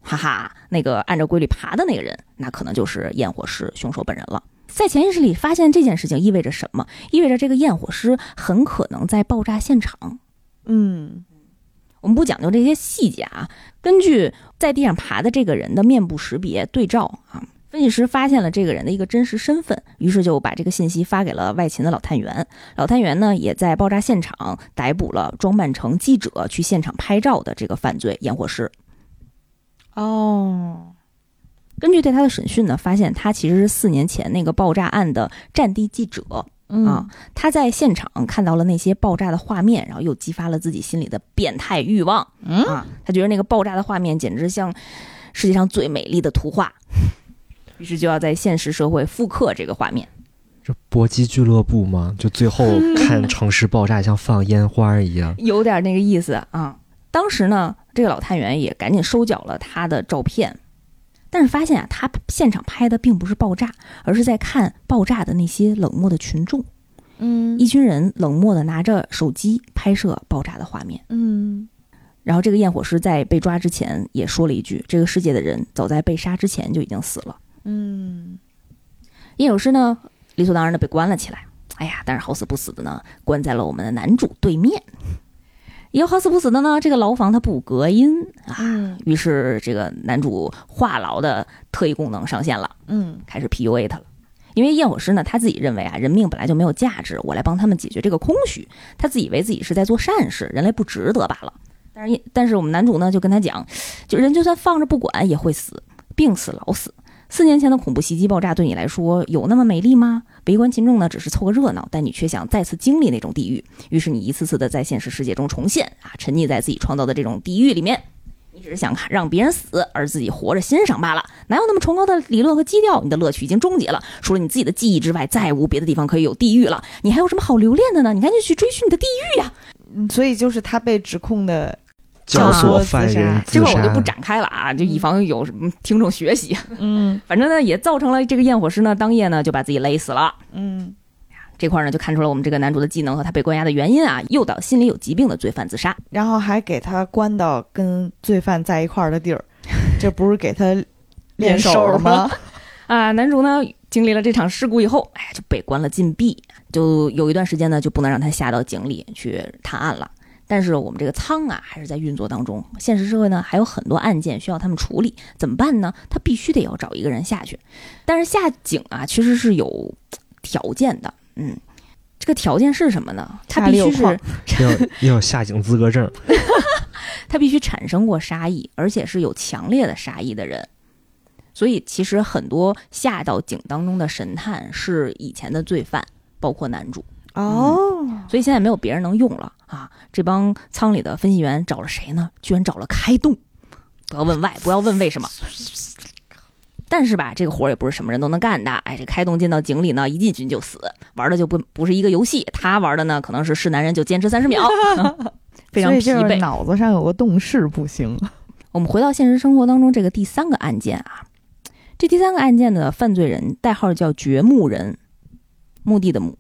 哈哈，那个按照规律爬的那个人，那可能就是焰火师凶手本人了。在潜意识里发现这件事情意味着什么？意味着这个焰火师很可能在爆炸现场。嗯我们不讲究这些细节啊，根据在地上爬的这个人的面部识别对照啊，分析师发现了这个人的一个真实身份，于是就把这个信息发给了外勤的老探员。老探员呢，也在爆炸现场逮捕了装扮成记者去现场拍照的这个犯罪验火师。哦，根据对他的审讯呢，发现他其实是四年前那个爆炸案的战地记者嗯啊。他在现场看到了那些爆炸的画面，然后又激发了自己心里的变态欲望。嗯啊，他觉得那个爆炸的画面简直像世界上最美丽的图画，于是就要在现实社会复刻这个画面。这搏击俱乐部吗？就最后 看城市爆炸像放烟花一样。有点那个意思啊。当时呢，这个老探员也赶紧收缴了他的照片，但是发现啊，他现场拍的并不是爆炸，而是在看爆炸的那些冷漠的群众。嗯一群人冷漠的拿着手机拍摄爆炸的画面。嗯然后这个焰火师在被抓之前也说了一句：“这个世界的人早在被杀之前就已经死了。嗯”焰火师呢，理所当然的被关了起来。哎呀，但是好死不死的呢，关在了我们的男主对面。也有好死不死的呢，这个牢房它不隔音啊，嗯于是这个男主话痨的特异功能上线了，嗯开始 PUA 他了。因为焰火师呢，他自己认为啊，人命本来就没有价值，我来帮他们解决这个空虚。他自以为自己是在做善事，人类不值得罢了。但是，但是我们男主呢，就跟他讲，就人就算放着不管也会死，病死老死。四年前的恐怖袭击爆炸对你来说有那么美丽吗？围观群众呢，只是凑个热闹，但你却想再次经历那种地狱。于是你一次次的在现实世界中重现啊，沉溺在自己创造的这种地狱里面。你只是想看让别人死，而自己活着欣赏罢了。哪有那么崇高的理论和基调？你的乐趣已经终结了，除了你自己的记忆之外，再无别的地方可以有地狱了。你还有什么好留恋的呢？你赶紧去追寻你的地狱呀！嗯，所以就是他被指控的，教唆自犯人这块我就不展开了啊，就以防有什么听众学习。嗯 反正呢，也造成了这个验火师呢，当夜呢就把自己勒死了。嗯这块呢，就看出了我们这个男主的技能和他被关押的原因啊，诱导心理有疾病的罪犯自杀。然后还给他关到跟罪犯在一块儿的地儿，这不是给他 练手了吗？啊，男主呢经历了这场事故以后，哎，就被关了禁闭，就有一段时间呢就不能让他下到井里去探案了。但是我们这个仓啊还是在运作当中，现实社会呢还有很多案件需要他们处理，怎么办呢？他必须得要找一个人下去，但是下井啊其实是有条件的，嗯，这个条件是什么呢？他必须是要要下井资格证。他必须产生过杀意，而且是有强烈的杀意的人。所以，其实很多下到井当中的神探是以前的罪犯，包括男主。哦，所以现在没有别人能用了啊！这帮仓里的分析员找了谁呢？居然找了开洞。不要问 why，不要问为什么。但是吧，这个活儿也不是什么人都能干的。哎，这开洞进到井里呢，一进去就死，玩的就不不是一个游戏。他玩的呢，可能是是男人就坚持三十秒，非常疲惫。脑子上有个洞是不行。我们回到现实生活当中，这个第三个案件啊，这第三个案件的犯罪人代号叫掘墓人，墓地的墓。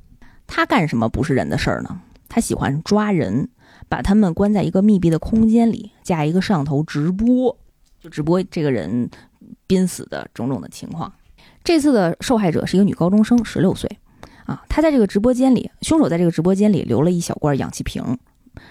他干什么不是人的事儿呢？他喜欢抓人，把他们关在一个密闭的空间里，架一个摄像头直播，就直播这个人濒死的种种的情况。这次的受害者是一个女高中生，十六岁，啊，她在这个直播间里，凶手在这个直播间里留了一小罐氧气瓶，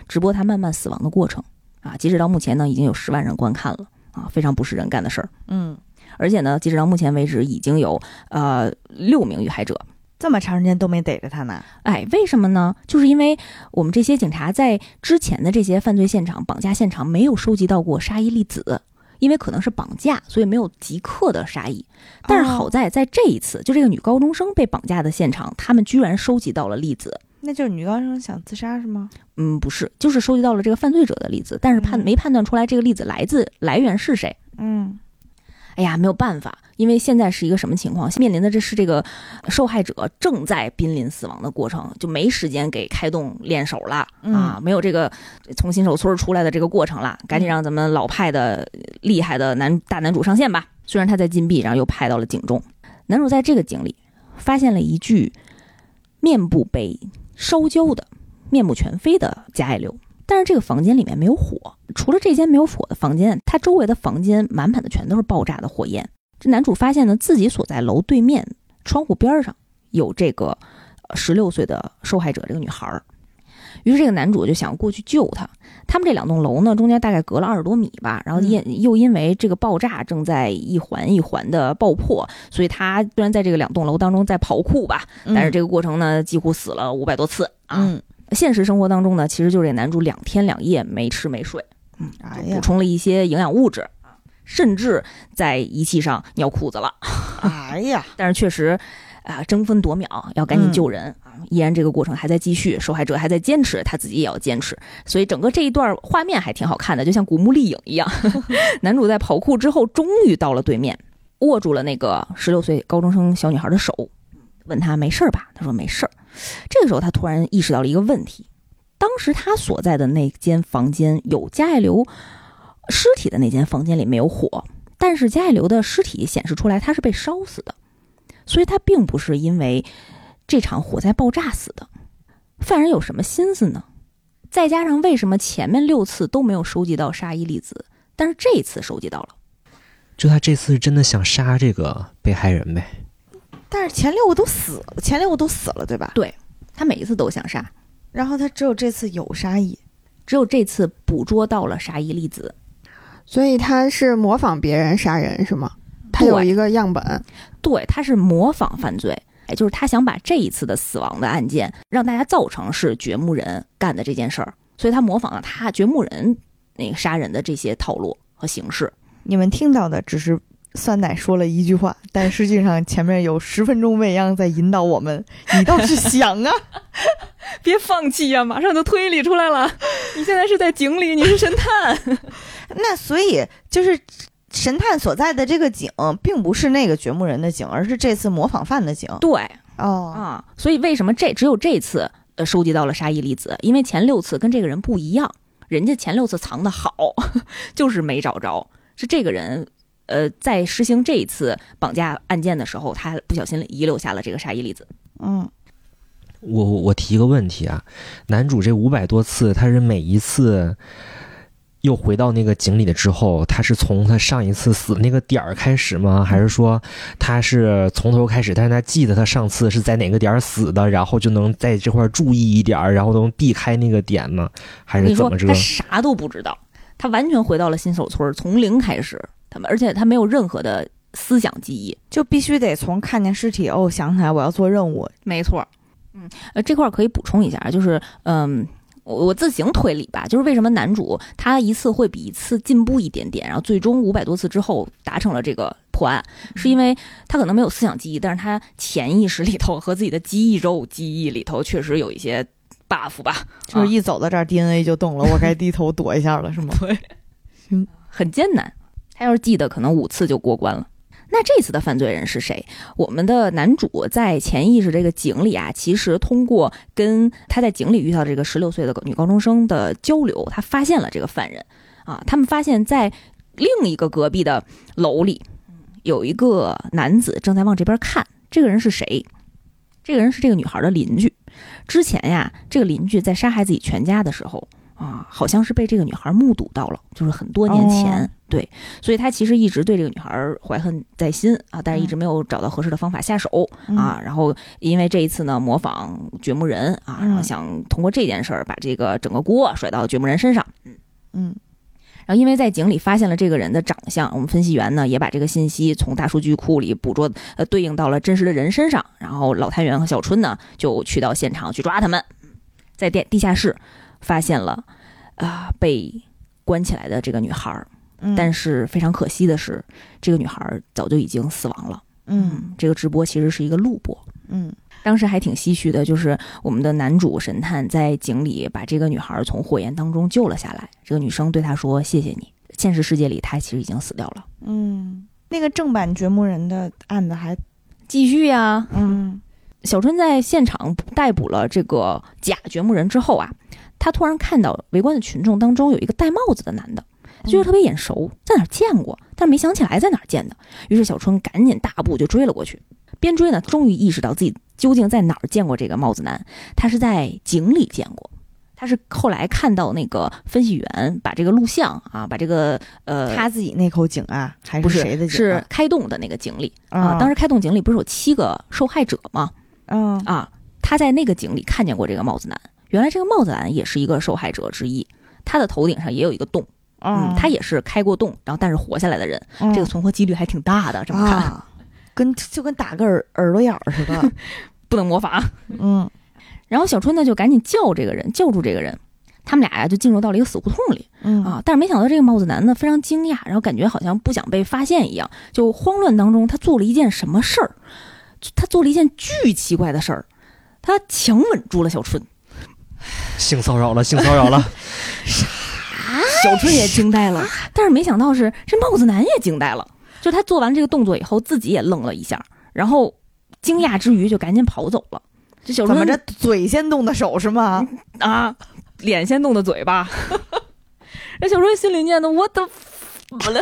直播她慢慢死亡的过程。啊，截止到目前呢，已经有十万人观看了啊，非常不是人干的事儿。嗯，而且呢，截止到目前为止，已经有呃六名遇害者。这么长时间都没逮着他呢。哎，为什么呢？就是因为我们这些警察在之前的这些犯罪现场、绑架现场没有收集到过杀意粒子，因为可能是绑架，所以没有即刻的杀意。但是好在在这一次，就这个女高中生被绑架的现场，他们居然收集到了粒子。那就是女高中生想自杀是吗？嗯，不是，就是收集到了这个犯罪者的粒子，但是判嗯没判断出来这个粒子来自来源是谁，嗯哎呀，没有办法，因为现在是一个什么情况？面临的这是这个受害者正在濒临死亡的过程，就没时间给开动练手了、啊，没有这个从新手村出来的这个过程了，赶紧让咱们老派的厉害的男大男主上线吧。虽然他在禁闭，然后又派到了井中，男主在这个井里发现了一具面部被烧焦的、面目全非的加爱流。但是这个房间里面没有火，除了这间没有火的房间，它周围的房间满满的全都是爆炸的火焰。这男主发现呢，自己所在楼对面窗户边上有这个十六岁的受害者这个女孩儿，于是这个男主就想过去救她。他们这两栋楼呢，中间大概隔了二十多米吧，然后因又因为这个爆炸正在一环一环的爆破，所以他虽然在这个两栋楼当中在跑酷吧，但是这个过程呢，几乎死了五百多次啊。嗯，现实生活当中呢，其实就是这男主两天两夜没吃没睡，嗯，补充了一些营养物质，甚至在仪器上尿裤子了。哎呀，但是确实，啊、争分夺秒，要赶紧救人啊！依然这个过程还在继续，受害者还在坚持，他自己也要坚持，所以整个这一段画面还挺好看的，就像古墓丽影一样。男主在跑酷之后，终于到了对面，握住了那个十六岁高中生小女孩的手，问她没事儿吧？她说没事儿。这个时候，他突然意识到了一个问题：当时他所在的那间房间有加爱流尸体的那间房间里没有火，但是加爱流的尸体显示出来他是被烧死的，所以他并不是因为这场火灾爆炸死的。犯人有什么心思呢？再加上为什么前面六次都没有收集到沙伊粒子，但是这一次收集到了？就他这次是真的想杀这个被害人呗？但是前六个都死了，前六个都死了，对吧？对他每一次都想杀，然后他只有这次有杀意，只有这次捕捉到了沙伊粒子。所以他是模仿别人杀人是吗？他有一个样本，对，他是模仿犯罪，也就是他想把这一次的死亡的案件让大家造成是掘墓人干的这件事儿，所以他模仿了他掘墓人那个杀人的这些套路和形式。你们听到的只是酸奶说了一句话，但实际上前面有十分钟未央在引导我们。你倒是想啊！别放弃呀、马上就推理出来了。你现在是在井里，你是神探。那所以就是神探所在的这个井，并不是那个掘墓人的井，而是这次模仿犯的井。对哦，啊，所以为什么这只有这次呃收集到了沙溢粒子？因为前六次跟这个人不一样，人家前六次藏的好，就是没找着。是这个人，呃，在实行这一次绑架案件的时候，他不小心遗留下了这个沙伊粒子。嗯，我我我提一个问题啊，男主这五百多次，他是每一次又回到那个井里的之后，他是从他上一次死那个点儿开始吗？还是说他是从头开始，但是他记得他上次是在哪个点儿死的，然后就能在这块儿注意一点儿，然后能避开那个点呢？还是怎么着他？啥都不知道，他完全回到了新手村，从零开始。他们，而且他没有任何的思想记忆。就必须得从看见尸体哦，想起来我要做任务。没错，嗯，呃，这块儿可以补充一下，就是，嗯，我我自行推理吧，就是为什么男主他一次会比一次进步一点点，然后最终五百多次之后达成了这个破案，是因为他可能没有思想记忆，但是他潜意识里头和自己的肌肉记忆里头确实有一些 buff 吧，就是一走到这儿，DNA 就动了，我该 低头躲一下了，是吗？对很艰难。他要是记得，可能五次就过关了。那这次的犯罪人是谁？我们的男主在潜意识这个井里啊，其实通过跟他在井里遇到这个十六岁的女高中生的交流，他发现了这个犯人啊。他们发现，在另一个隔壁的楼里，有一个男子正在往这边看。这个人是谁？这个人是这个女孩的邻居。之前呀，这个邻居在杀害自己全家的时候啊，好像是被这个女孩目睹到了，就是很多年前。哦对，所以他其实一直对这个女孩怀恨在心啊，但是一直没有找到合适的方法下手、嗯啊。然后因为这一次呢，模仿掘墓人啊，嗯然后想通过这件事儿把这个整个锅甩到掘墓人身上。嗯然后因为在井里发现了这个人的长相，我们分析员呢也把这个信息从大数据库里捕捉，呃，对应到了真实的人身上。然后老探员和小春呢就去到现场去抓他们，在地地下室发现了啊、被关起来的这个女孩但是是非常可惜的是，这个女孩早就已经死亡了。嗯这个直播其实是一个录播。嗯当时还挺唏嘘的，就是我们的男主神探在井里把这个女孩从火焰当中救了下来。这个女生对他说：“谢谢你。”现实世界里她其实已经死掉了。嗯，那个正版掘墓人的案子还继续呀，嗯小春在现场逮捕了这个假掘墓人之后啊，他突然看到围观的群众当中有一个戴帽子的男的，他觉得特别眼熟，在哪儿见过，但没想起来在哪儿见的。于是小春赶紧大步就追了过去，边追呢，终于意识到自己究竟在哪儿见过这个帽子男，他是在井里见过。他是后来看到那个分析员把这个录像啊，把这个呃，他自己那口井啊，还是谁的井是啊？开洞的那个井里啊。啊当时开洞井里不是有七个受害者吗？嗯啊，他在那个井里看见过这个帽子男。原来这个帽子男也是一个受害者之一，他的头顶上也有一个洞，嗯，他也是开过洞，然后但是活下来的人，嗯这个存活几率还挺大的。这么看，啊，跟就跟打个耳耳朵眼儿似的。不能模仿。嗯然后小春呢就赶紧叫这个人，叫住这个人。他们俩呀就进入到了一个死胡同里嗯啊，但是没想到这个帽子男呢非常惊讶，然后感觉好像不想被发现一样，就慌乱当中他做了一件什么事儿？就他做了一件巨奇怪的事儿，他强吻住了小春。性骚扰了，性骚扰了。啥小春也惊呆了，但是没想到是这帽子男也惊呆了，就他做完这个动作以后，自己也愣了一下，然后惊讶之余就赶紧跑走了。这小春怎么着嘴先动的手是吗？啊，脸先动的嘴巴。这小春心里念的我的 怎么了？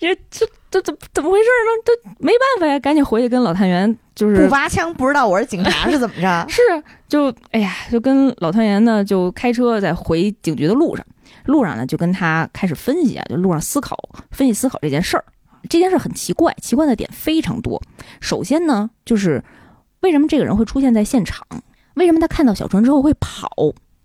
这这这怎怎么回事呢？这没办法呀，赶紧回去跟老探员就是不拔枪不知道我是警察是怎么着？是，就哎呀，就跟老团员呢，就开车在回警局的路上，路上呢就跟他开始分析啊，就路上思考、分析、思考这件事儿。这件事儿很奇怪，奇怪的点非常多。首先呢，就是为什么这个人会出现在现场？为什么他看到小春之后会跑？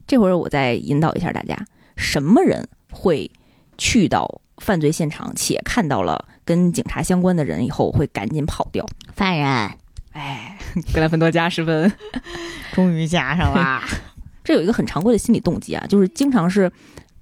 这会儿我再引导一下大家，什么人会去到犯罪现场，且看到了跟警察相关的人以后会赶紧跑掉？犯人哎，格兰芬多加十分。终于加上了。这有一个很常规的心理动机啊，就是经常是，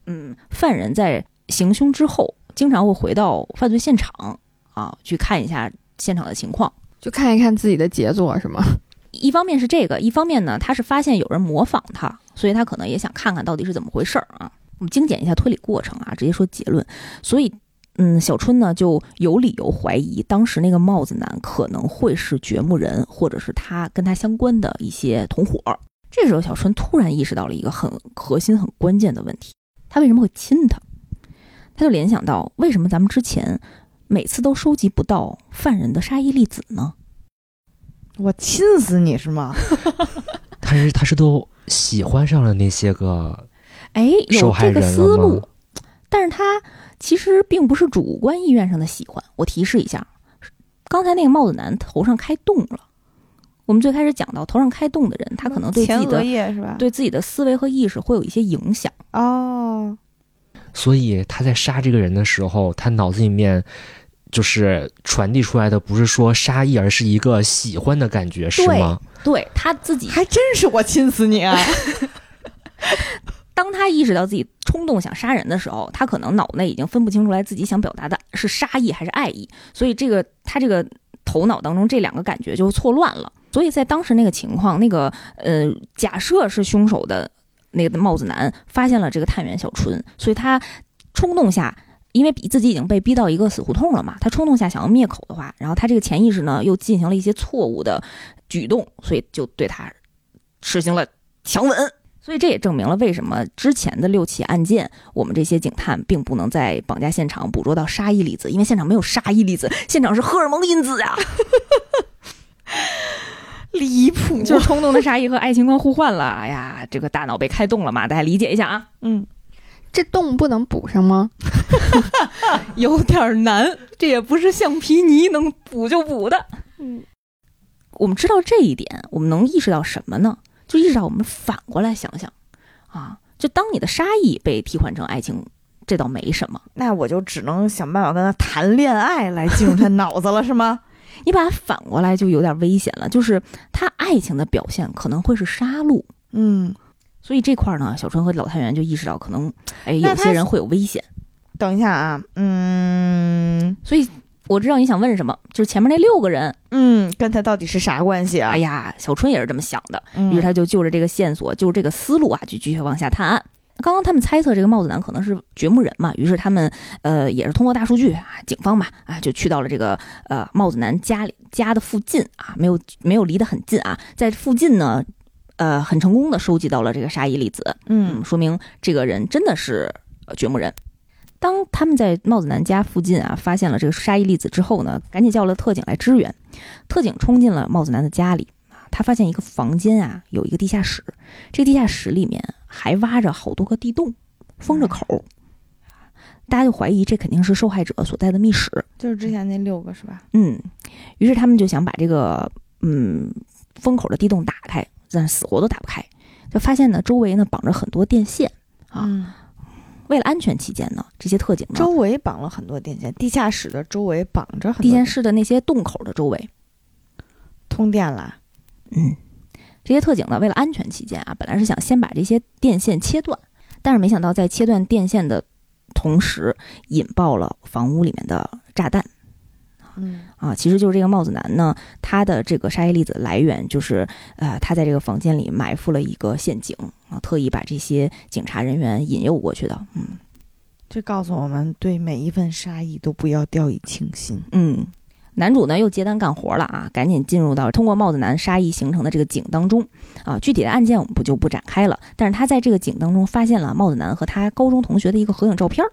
嗯，犯人在行凶之后，经常会回到犯罪现场啊，去看一下现场的情况。就看一看自己的杰作是吗？一方面是这个，一方面呢，他是发现有人模仿他，所以他可能也想看看到底是怎么回事儿啊。我们精简一下推理过程啊，直接说结论。所以，嗯，小春呢就有理由怀疑，当时那个帽子男可能会是掘墓人，或者是他跟他相关的一些同伙。这时候，小春突然意识到了一个很核心、很关键的问题：他为什么会亲他？他就联想到，为什么咱们之前每次都收集不到犯人的沙溢粒子呢？我亲死你是吗？他是他是都喜欢上了那些个哎，有受害这个人了思路吗，？但是他其实并不是主观意愿上的喜欢。我提示一下，刚才那个帽子男头上开洞了。我们最开始讲到，头上开洞的人，他可能对自己的叶是吧？对自己的思维和意识会有一些影响。哦，所以他在杀这个人的时候，他脑子里面就是传递出来的不是说杀意，而是一个喜欢的感觉，是对吗？对他自己，还真是我亲死你啊！当他意识到自己冲动想杀人的时候，他可能脑内已经分不清楚来自己想表达的是杀意还是爱意，所以这个他这个头脑当中这两个感觉就错乱了。所以在当时那个情况，那个呃，假设是凶手的那个帽子男发现了这个探员小春，所以他冲动下，因为比自己已经被逼到一个死胡同了嘛，他冲动下想要灭口的话，然后他这个潜意识呢又进行了一些错误的举动，所以就对他实行了强吻。所以这也证明了为什么之前的六起案件，我们这些警探并不能在绑架现场捕捉到沙溢粒子，因为现场没有沙溢粒子，现场是荷尔蒙因子呀。离谱就是冲动的杀意和爱情观互换了。哎呀，这个大脑被开动了嘛，大家理解一下啊。嗯，这洞不能补上吗？有点难，这也不是橡皮泥能补就补的。嗯，我们知道这一点，我们能意识到什么呢？就意识到我们反过来想想啊，就当你的杀意被替换成爱情，这倒没什么。那我就只能想办法跟他谈恋爱来进入他脑子了，是吗？你把它反过来就有点危险了，就是他爱情的表现可能会是杀戮。嗯，所以这块儿呢，小春和老太原就意识到，可能哎有些人会有危险。等一下啊，嗯所以我知道你想问什么，就是前面那六个人，嗯，跟他到底是啥关系啊？哎呀，小春也是这么想的，嗯，于是他就就着这个线索，就这个思路啊，就继续往下探案。刚刚他们猜测这个帽子男可能是掘墓人嘛，于是他们呃也是通过大数据啊，警方吧啊就去到了这个呃帽子男家里家的附近啊，没有没有离得很近啊，在附近呢，呃很成功的收集到了这个沙溢粒子，嗯，说明这个人真的是呃掘墓人。当他们在帽子男家附近啊发现了这个沙溢粒子之后呢，赶紧叫了特警来支援。特警冲进了帽子男的家里啊，他发现一个房间啊有一个地下室，这个地下室里面还挖着好多个地洞，封着口。大家就怀疑这肯定是受害者所在的密室。就是之前那六个是吧？嗯，于是他们就想把这个嗯封口的地洞打开，但是死活都打不开。就发现呢，周围呢绑着很多电线啊。嗯为了安全起见呢，这些特警呢，周围绑了很多电线，地下室的周围绑着很多地下室的那些洞口的周围，通电了。嗯，这些特警呢，为了安全起见啊，本来是想先把这些电线切断，但是没想到在切断电线的同时，引爆了房屋里面的炸弹。嗯啊，其实就是这个帽子男呢，他的这个沙溢粒子来源就是，呃，他在这个房间里埋伏了一个陷阱啊，特意把这些警察人员引诱过去的。嗯这告诉我们，对每一份杀意都不要掉以轻心。嗯，男主呢又接单干活了啊，赶紧进入到通过帽子男杀意形成的这个井当中啊。具体的案件我们不就不展开了，但是他在这个井当中发现了帽子男和他高中同学的一个合影照片儿。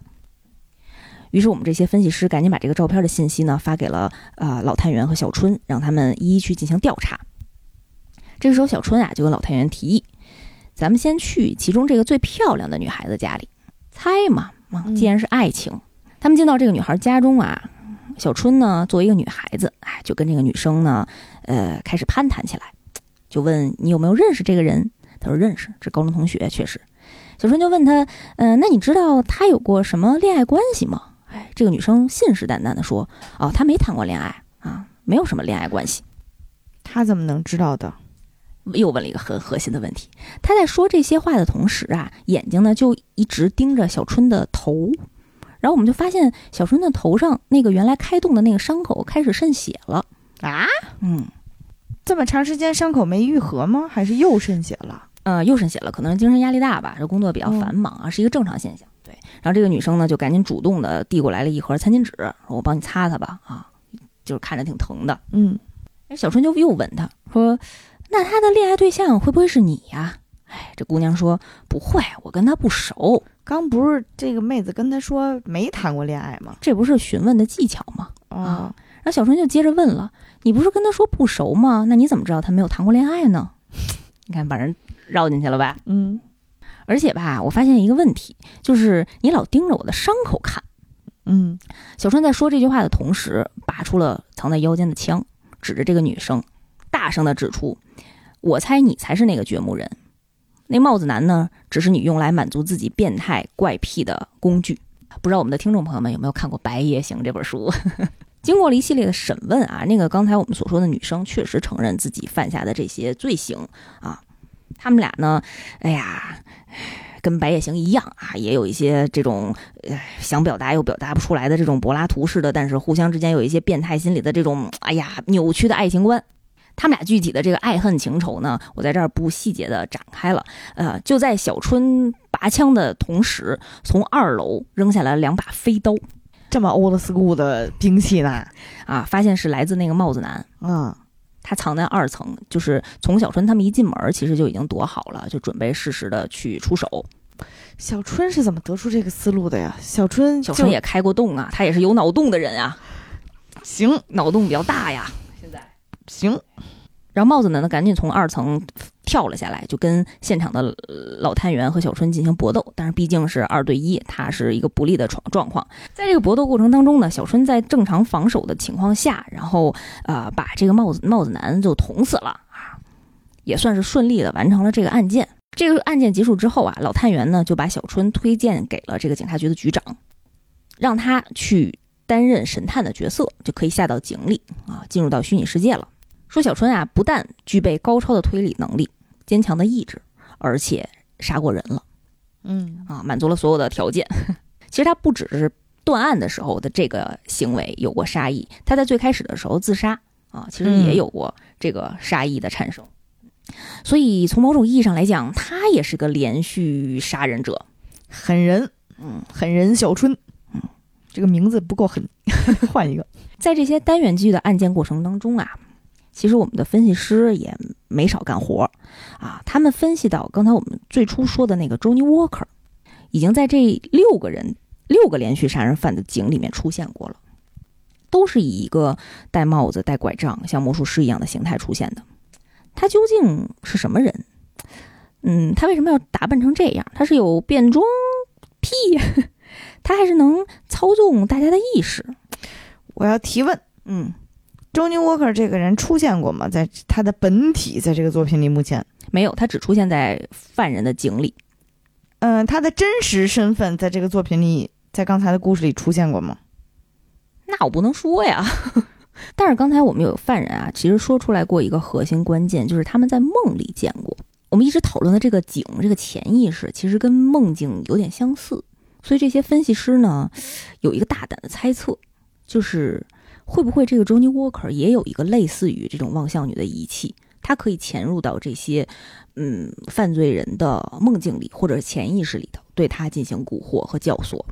于是我们这些分析师赶紧把这个照片的信息呢发给了呃老探员和小春，让他们一一去进行调查。这个时候，小春啊就跟老探员提议，咱们先去其中这个最漂亮的女孩子家里猜嘛既然是爱情，他们进到这个女孩家中啊，小春呢作为一个女孩子，哎，就跟这个女生呢，呃，开始攀谈起来，就问你有没有认识这个人？他说认识，这高中同学，确实。小春就问他，呃，那你知道他有过什么恋爱关系吗？哎，这个女生信誓旦旦的说，哦，他没谈过恋爱啊，没有什么恋爱关系。他怎么能知道的？又问了一个很核心的问题。他在说这些话的同时啊，眼睛呢就一直盯着小春的头，然后我们就发现小春的头上那个原来开洞的那个伤口开始渗血了。啊，嗯，这么长时间伤口没愈合吗？还是又渗血了？呃，又渗血了，可能是精神压力大吧，这工作比较繁忙啊，是一个正常现象。对，然后这个女生呢就赶紧主动的递过来了一盒餐巾纸，说我帮你擦擦吧，啊，就是看着挺疼的。嗯，哎，小春就又问他说：“那他的恋爱对象会不会是你呀？”哎，这姑娘说：“不会，我跟他不熟。刚不是这个妹子跟他说没谈过恋爱吗？这不是询问的技巧吗？”啊，然后小春就接着问了：“你不是跟他说不熟吗？那你怎么知道他没有谈过恋爱呢？” 你看，把人绕进去了吧？嗯而且吧，我发现一个问题，就是你老盯着我的伤口看。嗯，小春在说这句话的同时，拔出了藏在腰间的枪，指着这个女生，大声的指出：“我猜你才是那个掘墓人，那帽子男呢，只是你用来满足自己变态怪癖的工具。”不知道我们的听众朋友们有没有看过《白夜行》这本书？经过了一系列的审问啊，那个刚才我们所说的女生确实承认自己犯下的这些罪行啊。他们俩呢，哎呀，跟《白夜行》一样啊，也有一些这种呃想表达又表达不出来的这种柏拉图式的，但是互相之间有一些变态心理的这种哎呀扭曲的爱情观。他们俩具体的这个爱恨情仇呢，我在这儿不细节的展开了。呃，就在小春拔枪的同时，从二楼扔下来两把飞刀这么 old school 的兵器呢？啊，发现是来自那个帽子男。嗯，他藏在二层，就是从小春他们一进门，其实就已经躲好了，就准备适时的去出手。小春是怎么得出这个思路的呀？小春小春也开过洞啊，他也是有脑洞的人啊，行脑洞比较大呀。行，然后帽子男，呢赶紧从二层跳了下来，就跟现场的老探员和小春进行搏斗。但是毕竟是二对一，他是一个不利的状状况。在这个搏斗过程当中呢，小春在正常防守的情况下，然后呃把这个帽子帽子男就捅死了啊，也算是顺利的完成了这个案件。这个案件结束之后啊，老探员呢就把小春推荐给了这个警察局的局长，让他去担任神探的角色，就可以下到井里啊，进入到虚拟世界了。说小春啊，不但具备高超的推理能力、坚强的意志，而且杀过人了嗯啊，满足了所有的条件。其实他不只是断案的时候的这个行为有过杀意，他在最开始的时候自杀啊，其实也有过这个杀意的产生。所以从某种意义上来讲，他也是个连续杀人者。狠人，嗯，狠人小春，嗯，这个名字不够狠，换一个。在这些单元剧的案件过程当中啊，其实我们的分析师也没少干活啊。他们分析到，刚才我们最初说的那个 Johnny Walker，已经在这六个人、六个连续杀人犯的井里面出现过了，都是以一个戴帽子、戴拐杖，像魔术师一样的形态出现的。他究竟是什么人？嗯，他为什么要打扮成这样？他是有变装癖，他还是能操纵大家的意识？我要提问，嗯。Johnny Walker 这个人出现过吗？在他的本体在这个作品里，目前，没有，他只出现在犯人的井里。嗯、他的真实身份在这个作品里，在刚才的故事里出现过吗？那我不能说呀。但是刚才我们有犯人啊，其实说出来过一个核心关键，就是他们在梦里见过。我们一直讨论的这个井，这个潜意识，其实跟梦境有点相似。所以这些分析师呢，有一个大胆的猜测，就是会不会这个 Johnny Walker 也有一个类似于这种望向女的仪器，它可以潜入到这些嗯犯罪人的梦境里或者潜意识里头，对他进行蛊惑和教唆。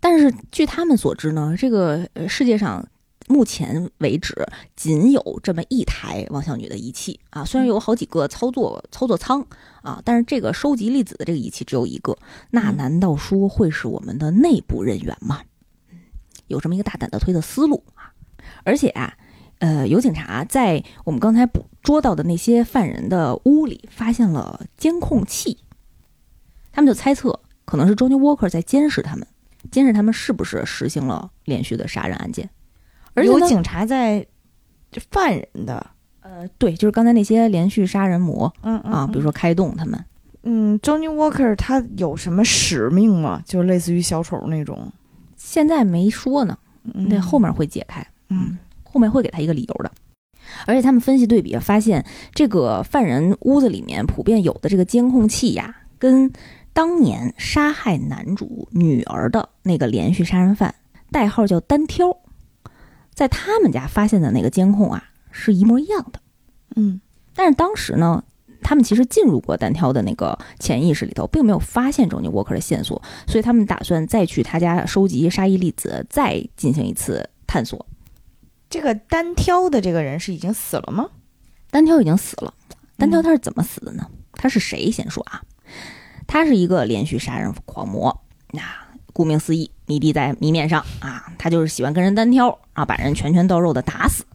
但是据他们所知呢，这个呃世界上目前为止仅有这么一台望向女的仪器啊，虽然有好几个操作操作舱啊，但是这个收集粒子的这个仪器只有一个，那嗯难道说会是我们的内部人员吗？嗯有这么一个大胆的推测思路啊，而且啊。呃，有警察在我们刚才捕捉到的那些犯人的屋里发现了监控器，他们就猜测可能是 Johnny Walker 在监视他们，监视他们是不是实行了连续的杀人案件。而且，有警察在犯人的，呃，对，就是刚才那些连续杀人魔嗯啊，比如说开动他们，嗯，Johnny Walker 他有什么使命吗？就类似于小丑那种，现在没说呢，嗯那后面会解开，嗯后面会给他一个理由的。而且他们分析对比发现，这个犯人屋子里面普遍有的这个监控器呀，跟当年杀害男主女儿的那个连续杀人犯，代号叫单挑，在他们家发现的那个监控啊是一模一样的。嗯但是当时呢，他们其实进入过单挑的那个潜意识里头，并没有发现 Johnny Walker 的线索，所以他们打算再去他家收集沙溢粒子，再进行一次探索。这个单挑的这个人是已经死了吗？单挑已经死了，单挑他是怎么死的呢？他是谁？先说啊，他是一个连续杀人狂魔。那、顾名思义，迷弟在谜面上啊，他就是喜欢跟人单挑啊，把人拳拳到肉的打死。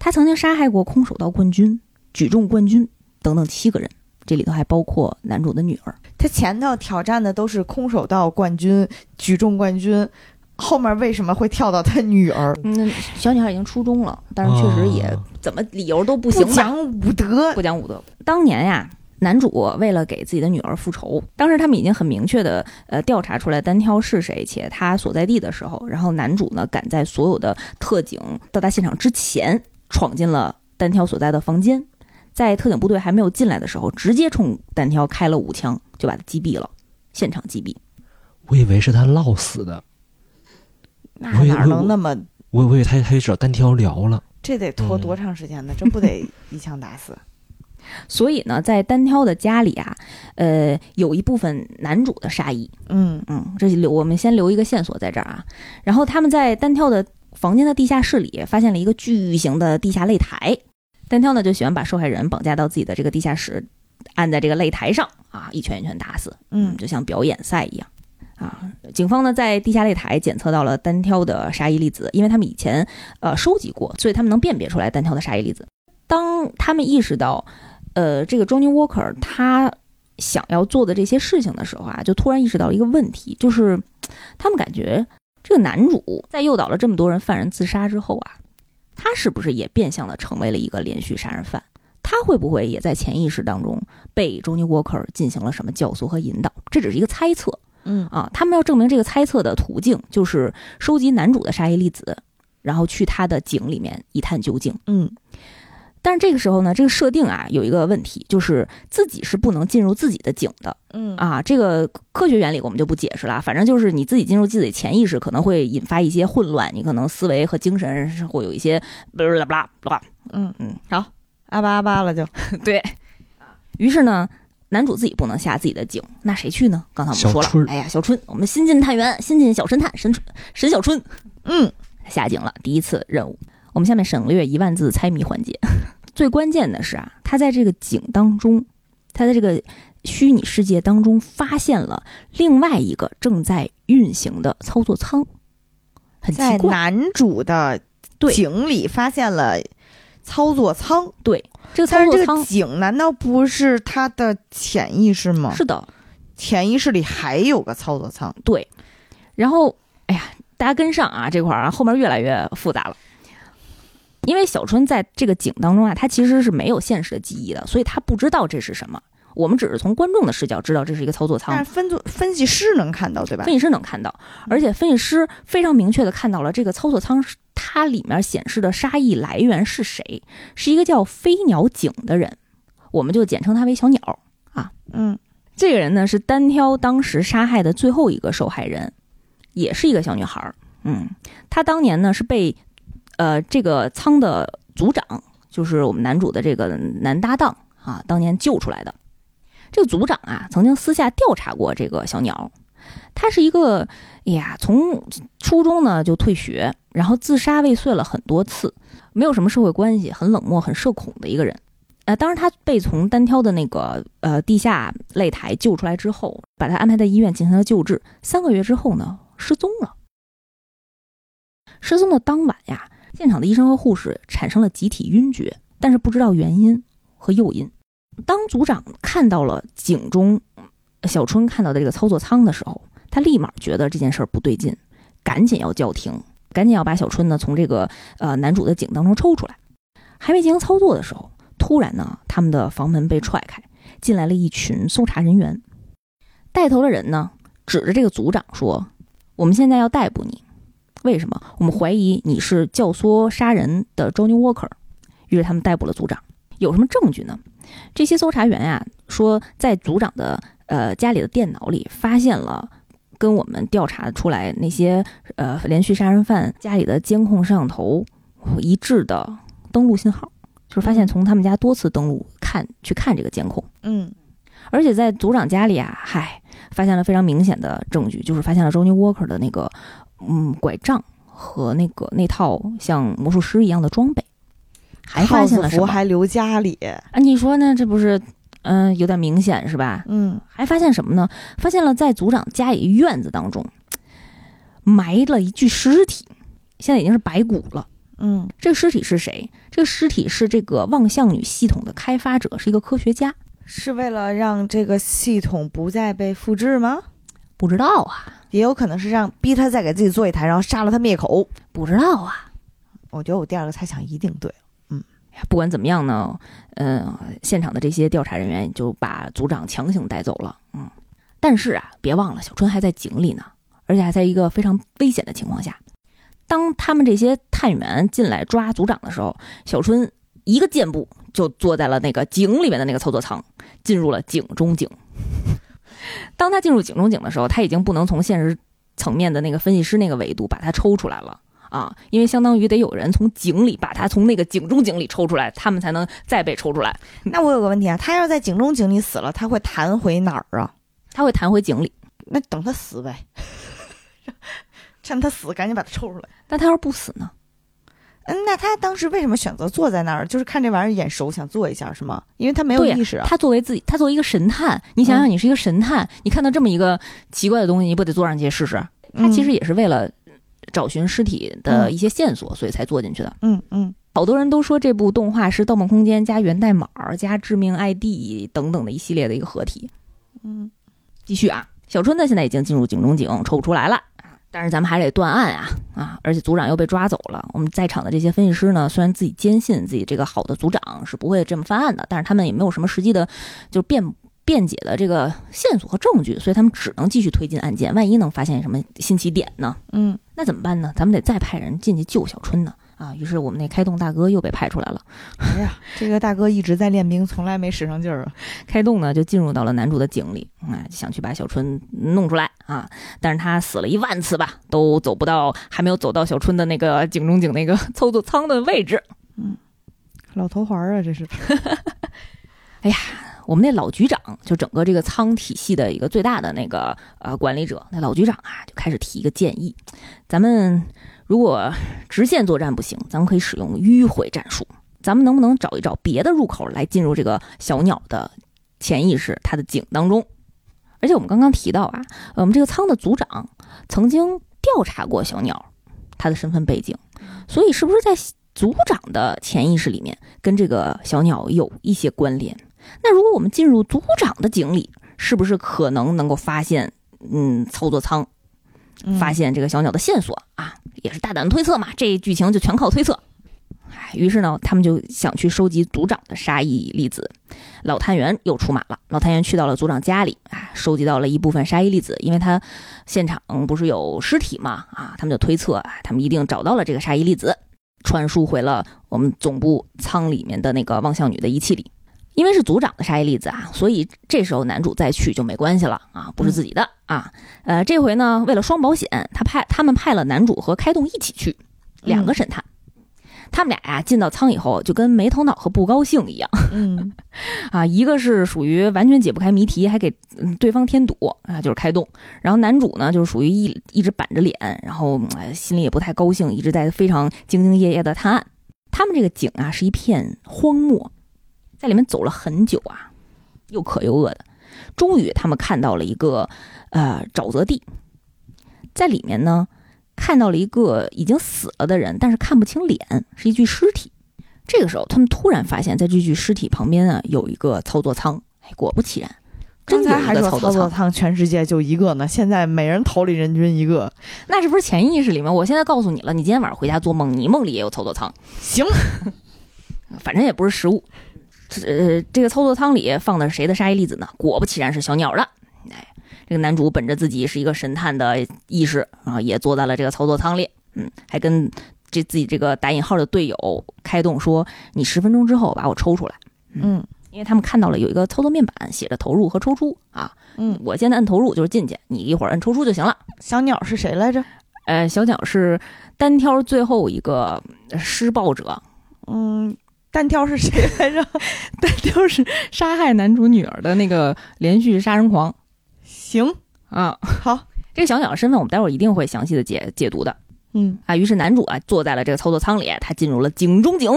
他曾经杀害过空手道冠军、举重冠军等等七个人，这里头还包括男主的女儿。他前头挑战的都是空手道冠军、举重冠军，后面为什么会跳到他女儿？嗯，小女孩已经初中了，但是确实也哦怎么理由都不行吧。不讲武德，不讲武德。当年呀，男主为了给自己的女儿复仇，当时他们已经很明确的呃调查出来单挑是谁，且他所在地的时候，然后男主呢赶在所有的特警到达现场之前，闯进了单挑所在的房间，在特警部队还没有进来的时候，直接冲单挑开了五枪，就把他击毙了，现场击毙。我以为是他落死的，那哪能那么？我我以为他他去找单挑聊了。这得拖多长时间呢？这不得 一枪打死？所以呢，在单挑的家里啊，呃，有一部分男主的杀意，嗯嗯，这留我们先留一个线索在这儿啊。然后他们在单挑的房间的地下室里发现了一个巨型的地下擂台。单挑呢就喜欢把受害人绑架到自己的这个地下室，按在这个擂台上啊，一拳一拳打死，嗯就像表演赛一样。啊，警方呢在地下擂台检测到了单挑的沙溢粒子，因为他们以前呃收集过，所以他们能辨别出来单挑的沙溢粒子。当他们意识到，呃，这个 Johnny Walker 他想要做的这些事情的时候啊，就突然意识到一个问题，就是他们感觉这个男主在诱导了这么多人犯人自杀之后啊，他是不是也变相的成为了一个连续杀人犯？他会不会也在潜意识当中被 Johnny Walker 进行了什么教唆和引导？这只是一个猜测嗯啊。他们要证明这个猜测的途径，就是收集男主的沙溢粒子，然后去他的井里面一探究竟。嗯但是这个时候呢，这个设定啊有一个问题，就是自己是不能进入自己的井的嗯啊。这个科学原理我们就不解释了，反正就是你自己进入自己的潜意识，可能会引发一些混乱，你可能思维和精神是会有一些巴拉巴拉。嗯嗯，好，阿巴阿巴了就 对。于是呢，男主自己不能下自己的井，那谁去呢？刚才我们说了，哎呀，小春，我们新晋探员，新晋小神探沈沈小春嗯，下井了，第一次任务。我们下面省略一万字猜谜环节。最关键的是啊，他在这个井当中，他在这个虚拟世界当中发现了另外一个正在运行的操作舱，很奇在怪。男主的对井里发现了操作舱，对，这个操但是这个作舱井难道不是他的潜意识吗？是的，潜意识里还有个操作舱。对。然后，哎呀，大家跟上啊，这块儿啊，后面越来越复杂了。因为小春在这个井当中啊，他其实是没有现实的记忆的，所以他不知道这是什么。我们只是从观众的视角知道这是一个操作舱但是，分作分析师能看到，对吧分？析师能看到，而且分析师非常明确的看到了这个操作舱是它里面显示的杀意来源是谁，是一个叫飞鸟井的人，我们就简称他为小鸟啊。嗯，这个人呢是单挑当时杀害的最后一个受害人，也是一个小女孩儿。嗯，她当年呢是被呃这个仓的组长，就是我们男主的这个男搭档啊，当年救出来的。这个组长啊，曾经私下调查过这个小鸟，他是一个，哎呀，从初中呢就退学，然后自杀未遂了很多次，没有什么社会关系，很冷漠、很社恐的一个人。呃，当时他被从单挑的那个呃地下擂台救出来之后，把他安排在医院进行了救治。三个月之后呢，失踪了。失踪的当晚呀，现场的医生和护士产生了集体晕厥，但是不知道原因和诱因。当组长看到了井中小春看到的这个操作舱的时候，他立马觉得这件事儿不对劲，赶紧要叫停，赶紧要把小春呢从这个呃男主的井当中抽出来。还没进行操作的时候，突然呢，他们的房门被踹开，进来了一群搜查人员。带头的人呢，指着这个组长说：“我们现在要逮捕你，为什么？我们怀疑你是教唆杀人的 Johnny Walker。”于是他们逮捕了组长。有什么证据呢？这些搜查员呀、说，在组长的呃家里的电脑里发现了跟我们调查出来那些呃连续杀人犯家里的监控摄像头一致的登录信号，就是发现从他们家多次登录看去看这个监控，嗯，而且在组长家里啊，嗨，发现了非常明显的证据，就是发现了 Johnny Walker 的那个嗯拐杖和那个那套像魔术师一样的装备，还发现了什么？服还留家里。啊，你说呢？这不是嗯、有点明显是吧？嗯，还发现什么呢？发现了在组长家里院子当中埋了一具尸体，现在已经是白骨了。嗯，这个尸体是谁？这个尸体是这个望向女系统的开发者，是一个科学家。是为了让这个系统不再被复制吗？不知道啊，也有可能是让逼他再给自己做一台，然后杀了他灭口。不知道啊。我觉得我第二个猜想一定对。不管怎么样呢，嗯、现场的这些调查人员就把组长强行带走了。嗯，但是啊，别忘了小春还在井里呢，而且还在一个非常危险的情况下。当他们这些探员进来抓组长的时候，小春一个箭步就坐在了那个井里面的那个操作舱，进入了井中井。当他进入井中井的时候，他已经不能从现实层面的那个分析师那个维度把他抽出来了。啊，因为相当于得有人从井里把他从那个井中井里抽出来，他们才能再被抽出来。那我有个问题啊，他要在井中井里死了，他会弹回哪儿啊？他会弹回井里，那等他死呗，趁他死赶紧把他抽出来。那他要是不死呢？嗯，那他当时为什么选择坐在那儿？就是看这玩意儿眼熟，想坐一下是吗？因为他没有意识啊。他作为自己，他作为一个神探，你想想，你是一个神探，你看到这么一个奇怪的东西，你不得坐上去试试？他其实也是为了找寻尸体的一些线索，所以才做进去的。嗯嗯好多人都说这部动画是《盗梦空间》加源代码加致命 ID 等等的一系列的一个合体。嗯继续啊，小春呢现在已经进入井中井，抽不出来了。但是咱们还得断案啊啊！而且组长又被抓走了。我们在场的这些分析师呢，虽然自己坚信自己这个好的组长是不会这么翻案的，但是他们也没有什么实际的，就是辩辩解的这个线索和证据，所以他们只能继续推进案件。万一能发现什么新起点呢？嗯，那怎么办呢？咱们得再派人进去救小春呢。啊，于是我们那开动大哥又被派出来了。哎呀，这个大哥一直在练兵，从来没使上劲儿啊。开动呢就进入到了男主的井里，啊、想去把小春弄出来啊，但是他死了一万次吧，都走不到，还没有走到小春的那个井中井那个 操作舱的位置。嗯老头环啊，这是。我们那老局长，就整个这个仓体系的一个最大的那个呃管理者，那老局长啊，就开始提一个建议：咱们如果直线作战不行，咱们可以使用迂回战术。咱们能不能找一找别的入口来进入这个小鸟的潜意识、它的井当中？而且我们刚刚提到啊，我们这个仓的组长曾经调查过小鸟他的身份背景，所以是不是在组长的潜意识里面跟这个小鸟有一些关联？那如果我们进入组长的井里，是不是可能能够发现，嗯，操作舱嗯发现这个小鸟的线索啊？也是大胆推测嘛，这剧情就全靠推测。哎，于是呢，他们就想去收集组长的沙溢粒子。老探员又出马了，老探员去到了组长家里，啊，收集到了一部分沙溢粒子，因为他现场不是有尸体嘛，啊，他们就推测，啊，他们一定找到了这个沙溢粒子，传输回了我们总部舱里面的那个望向女的仪器里。因为是组长的沙溢粒子啊，所以这时候男主再去就没关系了啊，不是自己的啊。呃，这回呢，为了双保险，他派他们派了男主和开动一起去，两个神探。他们俩呀、进到舱以后，就跟没头脑和不高兴一样嗯 啊。一个是属于完全解不开谜题，还给嗯对方添堵啊，就是开动。然后男主呢，就是属于一一直板着脸，然后哎心里也不太高兴，一直在非常兢兢业业的探案。他们这个井啊，是一片荒漠，在里面走了很久啊，又渴又饿的。终于，他们看到了一个呃沼泽地，在里面呢，看到了一个已经死了的人，但是看不清脸，是一具尸体。这个时候，他们突然发现，在这具尸体旁边啊，有一个操作舱。哎，果不其然，真刚才还说操作舱。全世界就一个呢，现在每人头里人均一个。那这不是潜意识里面？我现在告诉你了，你今天晚上回家做梦，你梦里也有操作舱。行，反正也不是食物。呃，这个操作舱里放的是谁的沙溢粒子呢？果不其然是小鸟的。哎，这个男主本着自己是一个神探的意识啊，也坐在了这个操作舱里。嗯，还跟这自己这个打引号的队友开动说：“你十分钟之后把我抽出来。嗯”因为他们看到了有一个操作面板写着投入和抽出啊，嗯，我现在摁投入就是进去，你一会儿摁抽出就行了。小鸟是谁来着？呃，小鸟是单挑最后一个施暴者，嗯，单挑是谁来着？单挑是杀害男主女儿的那个连续杀人狂行，啊。好，这个小鸟的身份，我们待会儿一定会详细的解解读的嗯啊。于是男主啊坐在了这个操作舱里，他进入了井中井。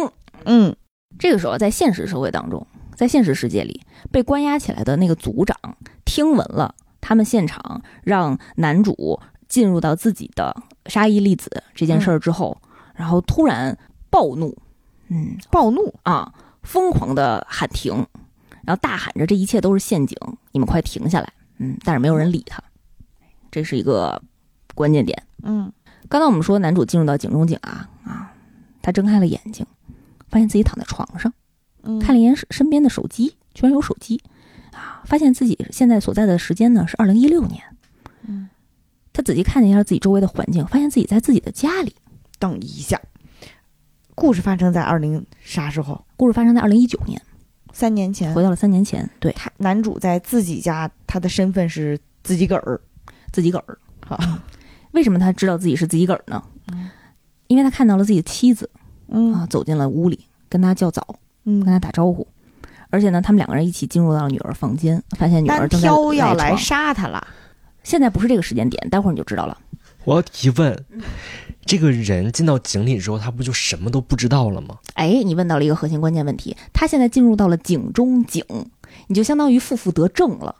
嗯这个时候，在现实社会当中，在现实世界里，被关押起来的那个组长听闻了他们现场让男主进入到自己的沙溢粒子这件事儿之后，然后突然暴怒，嗯暴怒，啊，疯狂的喊停，然后大喊着这一切都是陷阱，你们快停下来！嗯，但是没有人理他，这是一个关键点。嗯刚才我们说男主进入到井中井啊啊，他睁开了眼睛，发现自己躺在床上，嗯，看了一眼身边的手机，居然有手机啊，发现自己现在所在的时间呢是二零一六年。嗯，他仔细看了一下自己周围的环境，发现自己在自己的家里。等一下，故事发生在二零啥时候？故事发生在二零一九年，三年前回。到了三年前，对他男主在自己家，他的身份是自己个儿。自己个儿。好，为什么他知道自己是自己个儿呢？嗯因为他看到了自己的妻子嗯啊走进了屋里，跟他叫早，嗯跟嗯，他打招呼，而且呢，他们两个人一起进入到了女儿房间，发现女儿单正在挑要来杀他了。现在不是这个时间点，待会儿你就知道了。我要提问，这个人进到井里之后，他不就什么都不知道了吗？哎，你问到了一个核心关键问题，他现在进入到了井中井，你就相当于负负得正了。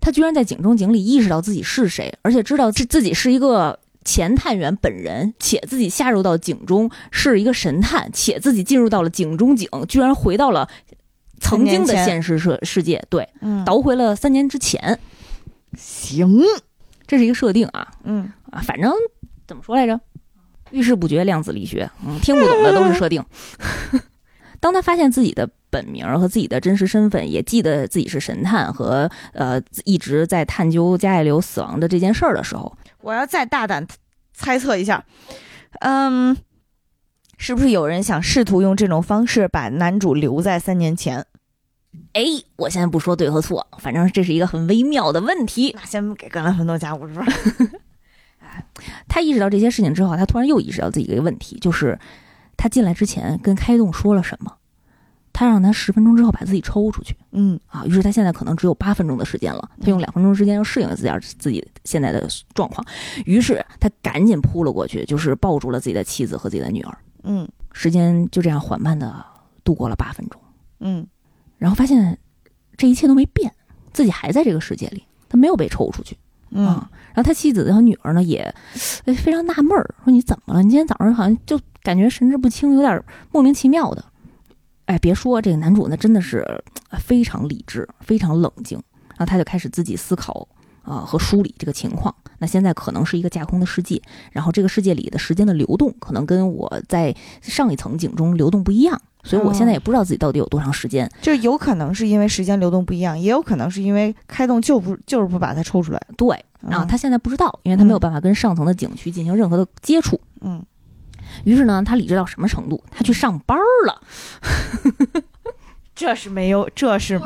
他居然在井中井里意识到自己是谁，而且知道自自己是一个前探员本人，且自己下入到井中是一个神探，且自己进入到了井中井，居然回到了曾经的现实世世界，对，嗯，倒回了三年之前，行。这是一个设定啊嗯啊，反正怎么说来着？遇事不决，量子力学，嗯，听不懂的都是设定。当他发现自己的本名和自己的真实身份，也记得自己是神探和呃一直在探究加爱流死亡的这件事儿的时候，我要再大胆猜测一下，嗯，是不是有人想试图用这种方式把男主留在三年前？哎，我现在不说对和错，反正这是一个很微妙的问题。那先给格兰芬多加五十分。他意识到这些事情之后，他突然又意识到自己一个问题，就是他进来之前跟开动说了什么。他让他十分钟之后把自己抽出去嗯啊。于是他现在可能只有八分钟的时间了，他用两分钟时间要适应自己自己现在的状况。于是他赶紧扑了过去，就是抱住了自己的妻子和自己的女儿。嗯时间就这样缓慢的度过了八分钟，嗯然后发现这一切都没变，自己还在这个世界里，他没有被抽出去。嗯啊，然后他妻子和女儿呢也非常纳闷儿，说你怎么了？你今天早上好像就感觉神志不清，有点莫名其妙的。哎，别说这个男主呢，真的是非常理智，非常冷静。然后他就开始自己思考啊、和梳理这个情况。那现在可能是一个架空的世界，然后这个世界里的时间的流动可能跟我在上一层景中流动不一样，所以我现在也不知道自己到底有多长时间。就有可能是因为时间流动不一样，也有可能是因为开动就不就是不把它抽出来。对，然后嗯他现在不知道，因为他没有办法跟上层的景区进行任何的接触。嗯于是呢，他理智到什么程度？他去上班了 这是没有，这是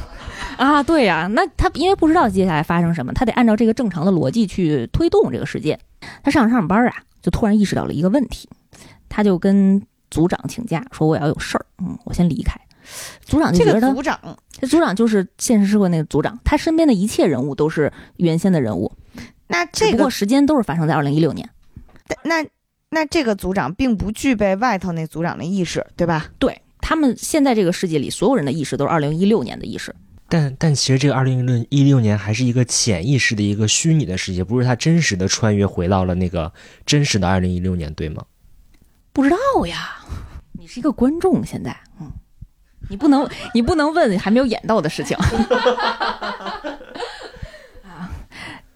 啊！对呀、那他因为不知道接下来发生什么，他得按照这个正常的逻辑去推动这个事件。他上着上着班啊，就突然意识到了一个问题，他就跟组长请假，说我要有事儿，嗯，我先离开。组长就这个觉得他，组长，这组长就是现实社会那个组长，他身边的一切人物都是原先的人物，只不过那这个时间都是发生在二零一六年。那那这个组长并不具备外头那组长的意识，对吧？对他们现在这个世界里，所有人的意识都是二零一六年的意识。但但其实这个二零一六一六年还是一个潜意识的一个虚拟的世界，不是他真实的穿越回到了那个真实的二零一六年，对吗？不知道呀，你是一个观众，现在，嗯，你不能，你不能问还没有演到的事情。啊，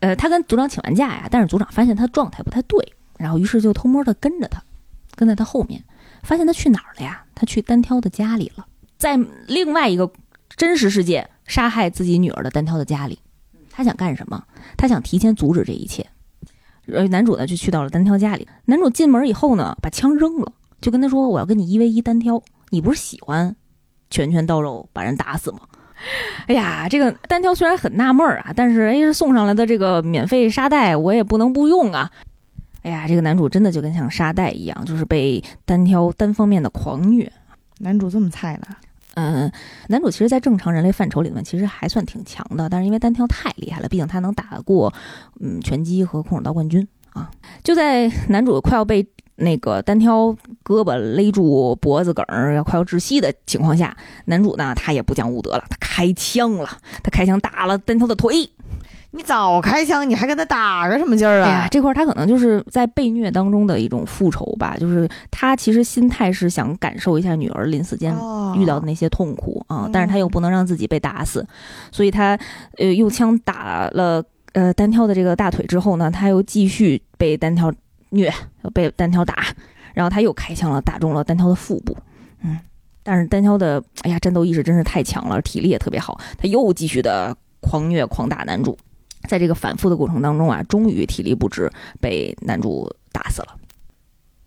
呃，他跟组长请完假呀，但是组长发现他状态不太对，然后于是就偷摸的跟着他，跟在他后面，发现他去哪儿了呀？他去单挑的家里了，在另外一个真实世界杀害自己女儿的单挑的家里，他想干什么？他想提前阻止这一切。呃，男主呢就去到了单挑家里。男主进门以后呢，把枪扔了，就跟他说：“我要跟你一 v 一单挑，你不是喜欢拳拳到肉把人打死吗？”哎呀，这个单挑虽然很纳闷儿啊，但是哎，送上来的这个免费沙袋我也不能不用啊。哎呀，这个男主真的就跟像沙袋一样，就是被单挑单方面的狂虐。男主这么菜呢？嗯，男主其实，在正常人类范畴里面，其实还算挺强的，但是因为单挑太厉害了，毕竟他能打过嗯拳击和空手道冠军啊。就在 男主快要被那个单挑胳膊勒住脖子梗儿，要快要窒息的情况下，男主呢他也不讲武德了，他开枪了，他开枪打了单挑的腿。你早开枪，你还跟他打个什么劲儿哎呀啊，？这块儿他可能就是在被虐当中的一种复仇吧，就是他其实心态是想感受一下女儿临死间哦遇到的那些痛苦啊嗯，但是他又不能让自己被打死，所以他呃用枪打了呃单挑的这个大腿之后呢，他又继续被单挑虐，被单挑打，然后他又开枪了，打中了单挑的腹部，嗯，但是单挑的哎呀战斗意识真是太强了，体力也特别好，他又继续的狂虐狂打男主。在这个反复的过程当中啊，终于体力不支，被男主打死了。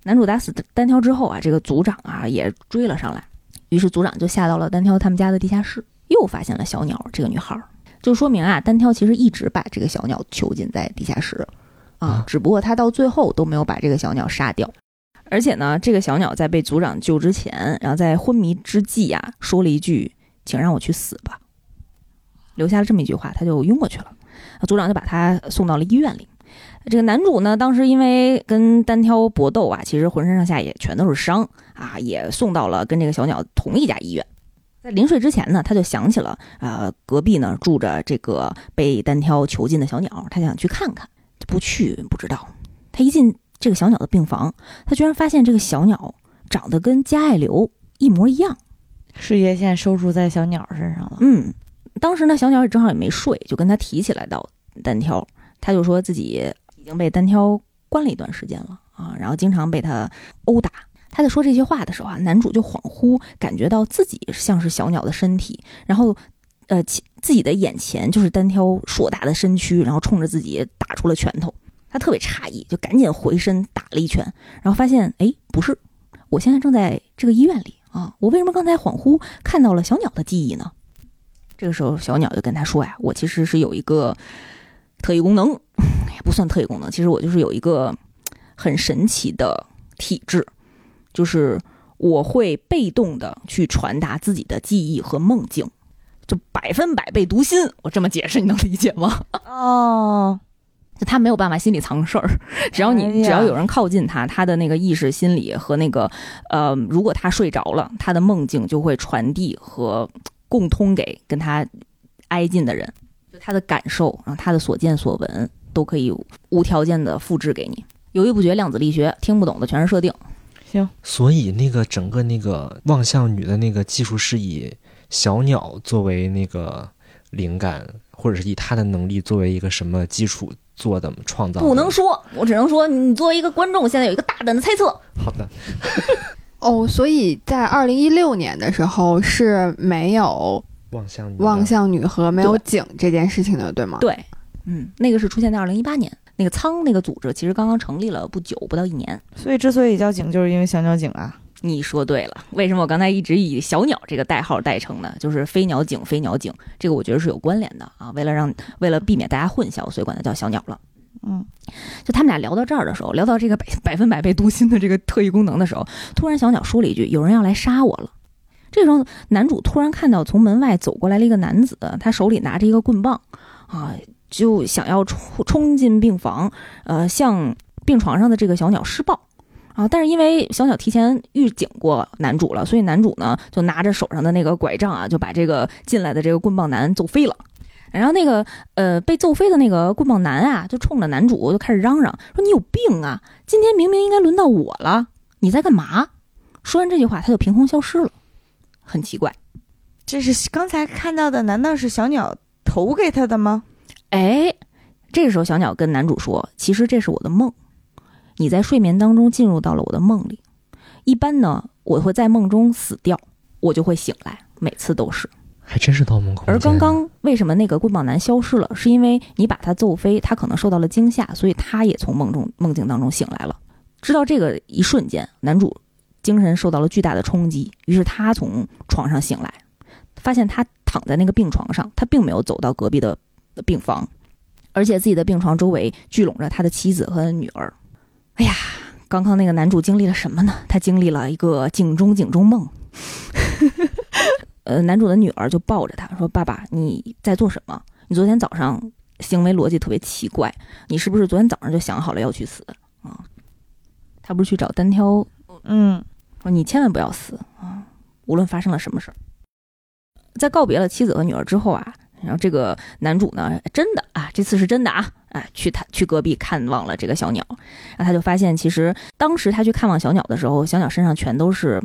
男主打死单挑之后啊，这个组长啊也追了上来，于是组长就下到了单挑他们家的地下室，又发现了小鸟这个女孩儿，就说明啊，单挑其实一直把这个小鸟囚禁在地下室啊啊，只不过他到最后都没有把这个小鸟杀掉。而且呢，这个小鸟在被组长救之前，然后在昏迷之际啊，说了一句：“请让我去死吧。”留下了这么一句话，他就晕过去了。组长就把他送到了医院里。这个男主呢，当时因为跟单挑搏斗啊，其实浑身上下也全都是伤啊，也送到了跟这个小鸟同一家医院。在临睡之前呢，他就想起了，呃，隔壁呢住着这个被单挑囚禁的小鸟，他想去看看，不去不知道。他一进这个小鸟的病房，他居然发现这个小鸟长得跟加爱流一模一样。事业线收束在小鸟身上了。嗯，当时呢，小鸟也正好也没睡，就跟他提起来到单挑，他就说自己已经被单挑关了一段时间了啊，然后经常被他殴打。他在说这些话的时候啊，男主就恍惚感觉到自己像是小鸟的身体，然后，呃，自己的眼前就是单挑硕大的身躯，然后冲着自己打出了拳头。他特别诧异，就赶紧回身打了一拳，然后发现，哎，不是，我现在正在这个医院里啊，我为什么刚才恍惚看到了小鸟的记忆呢？这个时候，小鸟就跟他说呀：“我其实是有一个特异功能，也不算特异功能，其实我就是有一个很神奇的体质，就是我会被动的去传达自己的记忆和梦境，就百分百被读心。我这么解释，你能理解吗？哦，就他没有办法心里藏事儿，只要哎你呀只要有人靠近他，他的那个意识、心理和那个呃，如果他睡着了，他的梦境就会传递和共通给跟他挨近的人，就他的感受，然后他的所见所闻都可以无条件的复制给你。犹豫不决，量子力学，听不懂的全是设定。行所以那个整个那个望向女的那个技术是以小鸟作为那个灵感，或者是以她的能力作为一个什么基础做的创造的？不能说，我只能说，你作为一个观众，现在有一个大胆的猜测。好的，哦，所以在二零一六年的时候是没有望向女望向女和没有井这件事情的，对吗？对，嗯，那个是出现在二零一八年，那个仓那个组织其实刚刚成立了不久，不到一年。所以之所以叫井，就是因为小鸟井啊。你说对了，为什么我刚才一直以小鸟这个代号代称呢？就是飞鸟井，飞鸟井，这个我觉得是有关联的啊。为了让为了避免大家混淆，所以管它叫小鸟了。嗯，就他们俩聊到这儿的时候，聊到这个百百分百被读心的这个特异功能的时候，突然小鸟说了一句：“有人要来杀我了。”这时候，男主突然看到从门外走过来了一个男子，他手里拿着一个棍棒，啊，就想要冲冲进病房，呃，向病床上的这个小鸟施暴。啊！但是因为小鸟提前预警过男主了，所以男主呢就拿着手上的那个拐杖啊，就把这个进来的这个棍棒男揍飞了。然后那个呃被揍飞的那个棍棒男啊，就冲着男主就开始嚷嚷说：“你有病啊！今天明明应该轮到我了，你在干嘛？”说完这句话，他就凭空消失了，很奇怪。这是刚才看到的，难道是小鸟投给他的吗？哎，这个时候小鸟跟男主说：“其实这是我的梦，你在睡眠当中进入到了我的梦里。一般呢，我会在梦中死掉，我就会醒来，每次都是。还真是盗梦空间。而刚刚为什么那个棍棒男消失了，是因为你把他揍飞，他可能受到了惊吓，所以他也从梦中梦境当中醒来了。知道这个一瞬间，男主精神受到了巨大的冲击，于是他从床上醒来，发现他躺在那个病床上，他并没有走到隔壁的病房，而且自己的病床周围聚拢着他的妻子和女儿。哎呀，刚刚那个男主经历了什么呢？他经历了一个警钟警钟梦。呃，男主的女儿就抱着他说：“爸爸，你在做什么？你昨天早上行为逻辑特别奇怪，你是不是昨天早上就想好了要去死啊？”他不是去找单挑，嗯，说你千万不要死啊！无论发生了什么事儿，在告别了妻子和女儿之后啊，然后这个男主呢，真的啊，这次是真的啊，哎，去他去隔壁看望了这个小鸟，然后他就发现，其实当时他去看望小鸟的时候，小鸟身上全都是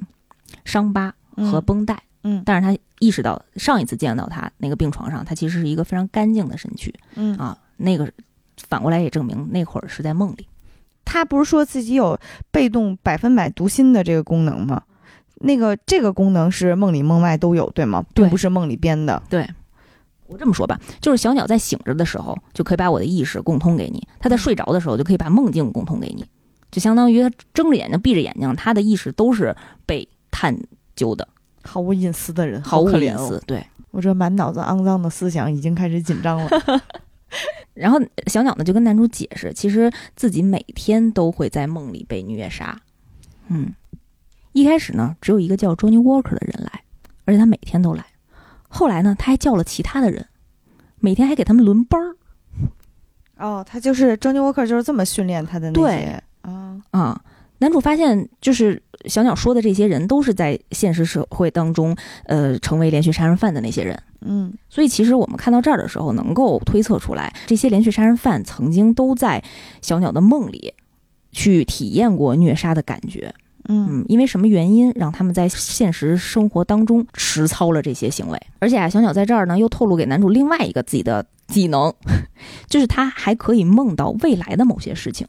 伤疤和绷带。嗯但是他意识到上一次见到他那个病床上，他其实是一个非常干净的身躯嗯啊。那个反过来也证明那会儿是在梦里。他不是说自己有被动百分百读心的这个功能吗？那个这个功能是梦里梦外都有，对吗？对并不是梦里编的。对我这么说吧，就是小鸟在醒着的时候，就可以把我的意识共通给你；它在睡着的时候，就可以把梦境共通给你。就相当于它睁着眼睛、闭着眼睛，它的意识都是被探究的，毫无隐私的人，毫无可怜哦隐私。对。我这满脑子肮脏的思想已经开始紧张了。然后小鸟呢就跟男主解释，其实自己每天都会在梦里被虐杀。嗯，一开始呢只有一个叫 Johnny Walker 的人来，而且他每天都来。后来呢他还叫了其他的人，每天还给他们轮班儿哦，他就是 Johnny Walker，就是这么训练他的那对些啊。啊。男主发现，就是小鸟说的这些人都是在现实社会当中，呃，成为连续杀人犯的那些人。嗯所以，其实我们看到这儿的时候，能够推测出来，这些连续杀人犯曾经都在小鸟的梦里去体验过虐杀的感觉。嗯嗯，因为什么原因让他们在现实生活当中实操了这些行为？而且啊，小鸟在这儿呢又透露给男主另外一个自己的技能，就是他还可以梦到未来的某些事情。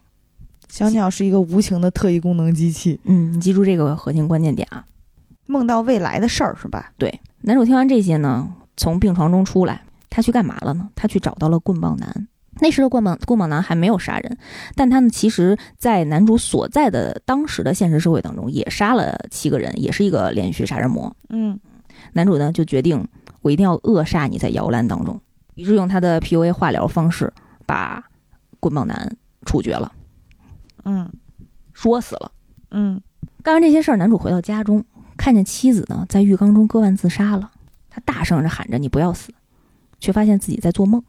小鸟是一个无情的特异功能机器，嗯，你记住这个核心关键点啊。梦到未来的事儿是吧？对，男主听完这些呢，从病床中出来，他去干嘛了呢？他去找到了棍棒男。那时的棍棒棍棒男还没有杀人，但他呢，其实，在男主所在的当时的现实社会当中，也杀了七个人，也是一个连续杀人魔。嗯男主呢就决定，我一定要扼杀你在摇篮当中，于是用他的 PUA 化疗方式把棍棒男处决了，嗯说死了。嗯干完这些事儿，男主回到家中，看见妻子呢在浴缸中割腕自杀了，他大声着喊着“你不要死”，却发现自己在做梦。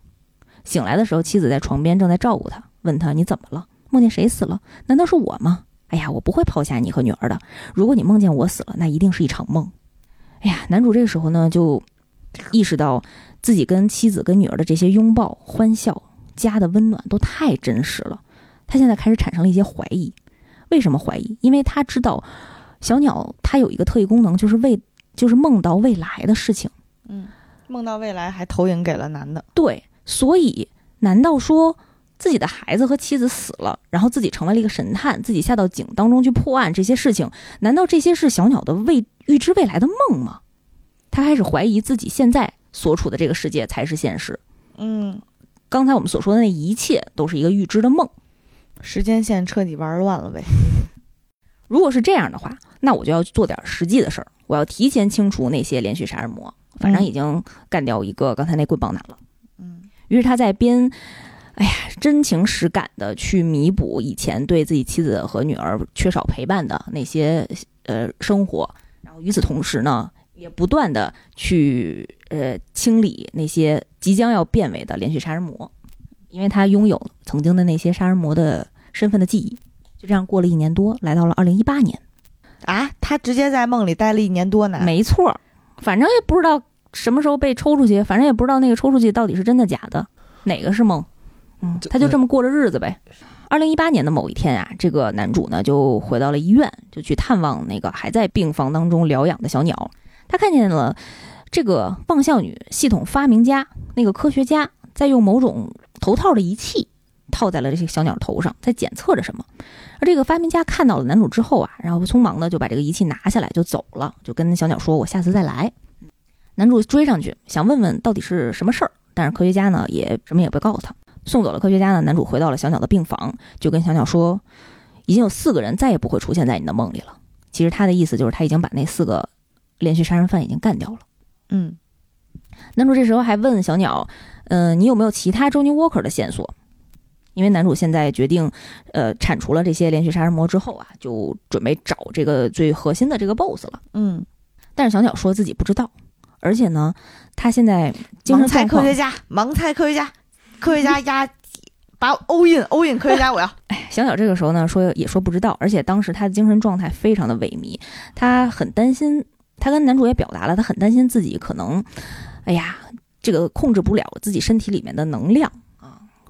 醒来的时候，妻子在床边正在照顾他，问他：“你怎么了？梦见谁死了？难道是我吗？”哎呀，我不会抛下你和女儿的。如果你梦见我死了，那一定是一场梦。哎呀，男主这个时候呢，就意识到自己跟妻子、跟女儿的这些拥抱、欢笑、家的温暖都太真实了。他现在开始产生了一些怀疑。为什么怀疑？因为他知道小鸟它有一个特异功能，就是未就是梦到未来的事情。嗯，梦到未来还投影给了男的。对，所以难道说？自己的孩子和妻子死了，然后自己成为了一个神探，自己下到井当中去破案，这些事情，难道这些是小鸟的未预知未来的梦吗？他开始怀疑自己现在所处的这个世界才是现实。嗯，刚才我们所说的那一切都是一个预知的梦，时间线彻底玩乱了呗。如果是这样的话，那我就要做点实际的事儿，我要提前清除那些连续杀人魔，反正已经干掉一个刚才那棍棒男了。嗯，于是他在边。哎呀，真情实感的去弥补以前对自己妻子和女儿缺少陪伴的那些呃生活，然后与此同时呢，也不断的去呃清理那些即将要变为的连续杀人魔，因为他拥有曾经的那些杀人魔的身份的记忆。就这样过了一年多，来到了二零一八年，啊，他直接在梦里待了一年多呢。没错，反正也不知道什么时候被抽出去，反正也不知道那个抽出去到底是真的假的，哪个是梦。嗯他就这么过着日子呗。二零一八年的某一天啊，这个男主呢就回到了医院，就去探望那个还在病房当中疗养的小鸟。他看见了这个望孝女系统发明家那个科学家在用某种头套的仪器套在了这些小鸟头上，在检测着什么。而这个发明家看到了男主之后啊，然后匆忙的就把这个仪器拿下来就走了，就跟小鸟说：“我下次再来。”男主追上去想问问到底是什么事儿，但是科学家呢也什么也不告诉他。送走了科学家呢，男主回到了小鸟的病房，就跟小鸟说：“已经有四个人再也不会出现在你的梦里了。”其实他的意思就是他已经把那四个连续杀人犯已经干掉了。嗯，男主这时候还问小鸟：“嗯，你有没有其他 Johnny Walker 的线索？”因为男主现在决定，呃，铲除了这些连续杀人魔之后啊，就准备找这个最核心的这个 BOSS 了。嗯，但是小鸟说自己不知道，而且呢，他现在精神猜科学家，盲猜科学家。科学家压把欧印欧印科学家，我要哎，小小这个时候呢说也说不知道，而且当时他的精神状态非常的萎靡，他很担心，他跟男主也表达了，他很担心自己可能，哎呀，这个控制不了自己身体里面的能量啊，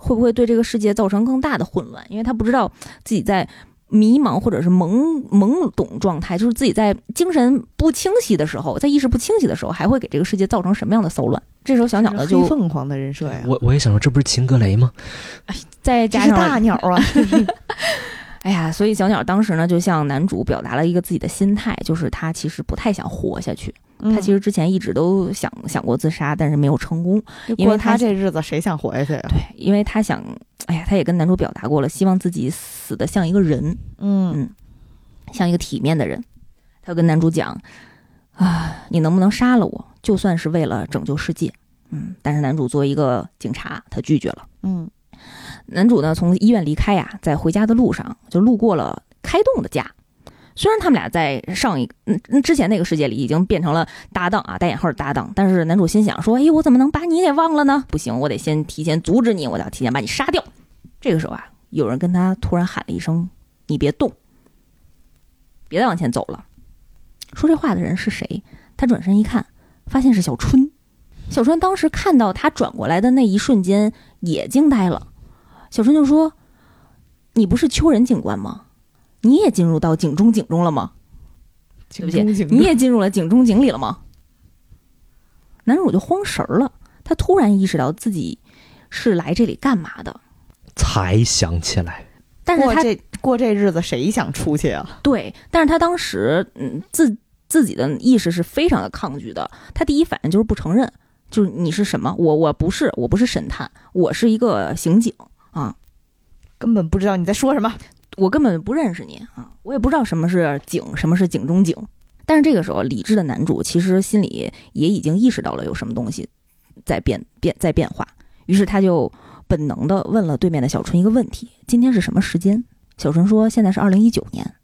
会不会对这个世界造成更大的混乱？因为他不知道自己在。迷茫或者是懵懵懂状态，就是自己在精神不清晰的时候，在意识不清晰的时候，还会给这个世界造成什么样的骚乱？这时候小鸟呢就凤凰的人设呀。我我也想说，这不是秦格雷吗？哎，再加上大鸟啊。哎呀，所以小鸟当时呢就向男主表达了一个自己的心态，就是他其实不太想活下去。他其实之前一直都想想过自杀，但是没有成功，因为他这日子谁想活下去啊？对，因为他想，哎呀，他也跟男主表达过了，希望自己死的像一个人，嗯，像一个体面的人。他跟男主讲，啊，你能不能杀了我？就算是为了拯救世界，嗯。但是男主作为一个警察，他拒绝了，嗯。男主呢从医院离开呀，在回家的路上就路过了开动的家。虽然他们俩在上一嗯之前那个世界里已经变成了搭档啊，带引号的搭档，但是男主心想说：“哎，我怎么能把你给忘了呢？不行，我得先提前阻止你，我要提前把你杀掉。”这个时候啊，有人跟他突然喊了一声：“你别动，别再往前走了。”说这话的人是谁？他转身一看，发现是小春。小春当时看到他转过来的那一瞬间也惊呆了。小春就说：“你不是秋人警官吗？”你也进入到警中警中了吗？对不起，你也进入了警中警里了吗？男主就慌神儿了，他突然意识到自己是来这里干嘛的，才想起来。但是他这过这日子谁想出去啊？对，但是他当时嗯自自己的意识是非常的抗拒的，他第一反应就是不承认，就是你是什么？我我不是，我不是神探，我是一个刑警啊，根本不知道你在说什么。我根本不认识你啊！我也不知道什么是警，什么是警中警。但是这个时候，理智的男主其实心里也已经意识到了有什么东西在变变在变化，于是他就本能的问了对面的小春一个问题：今天是什么时间？小春说现在是二零一九年。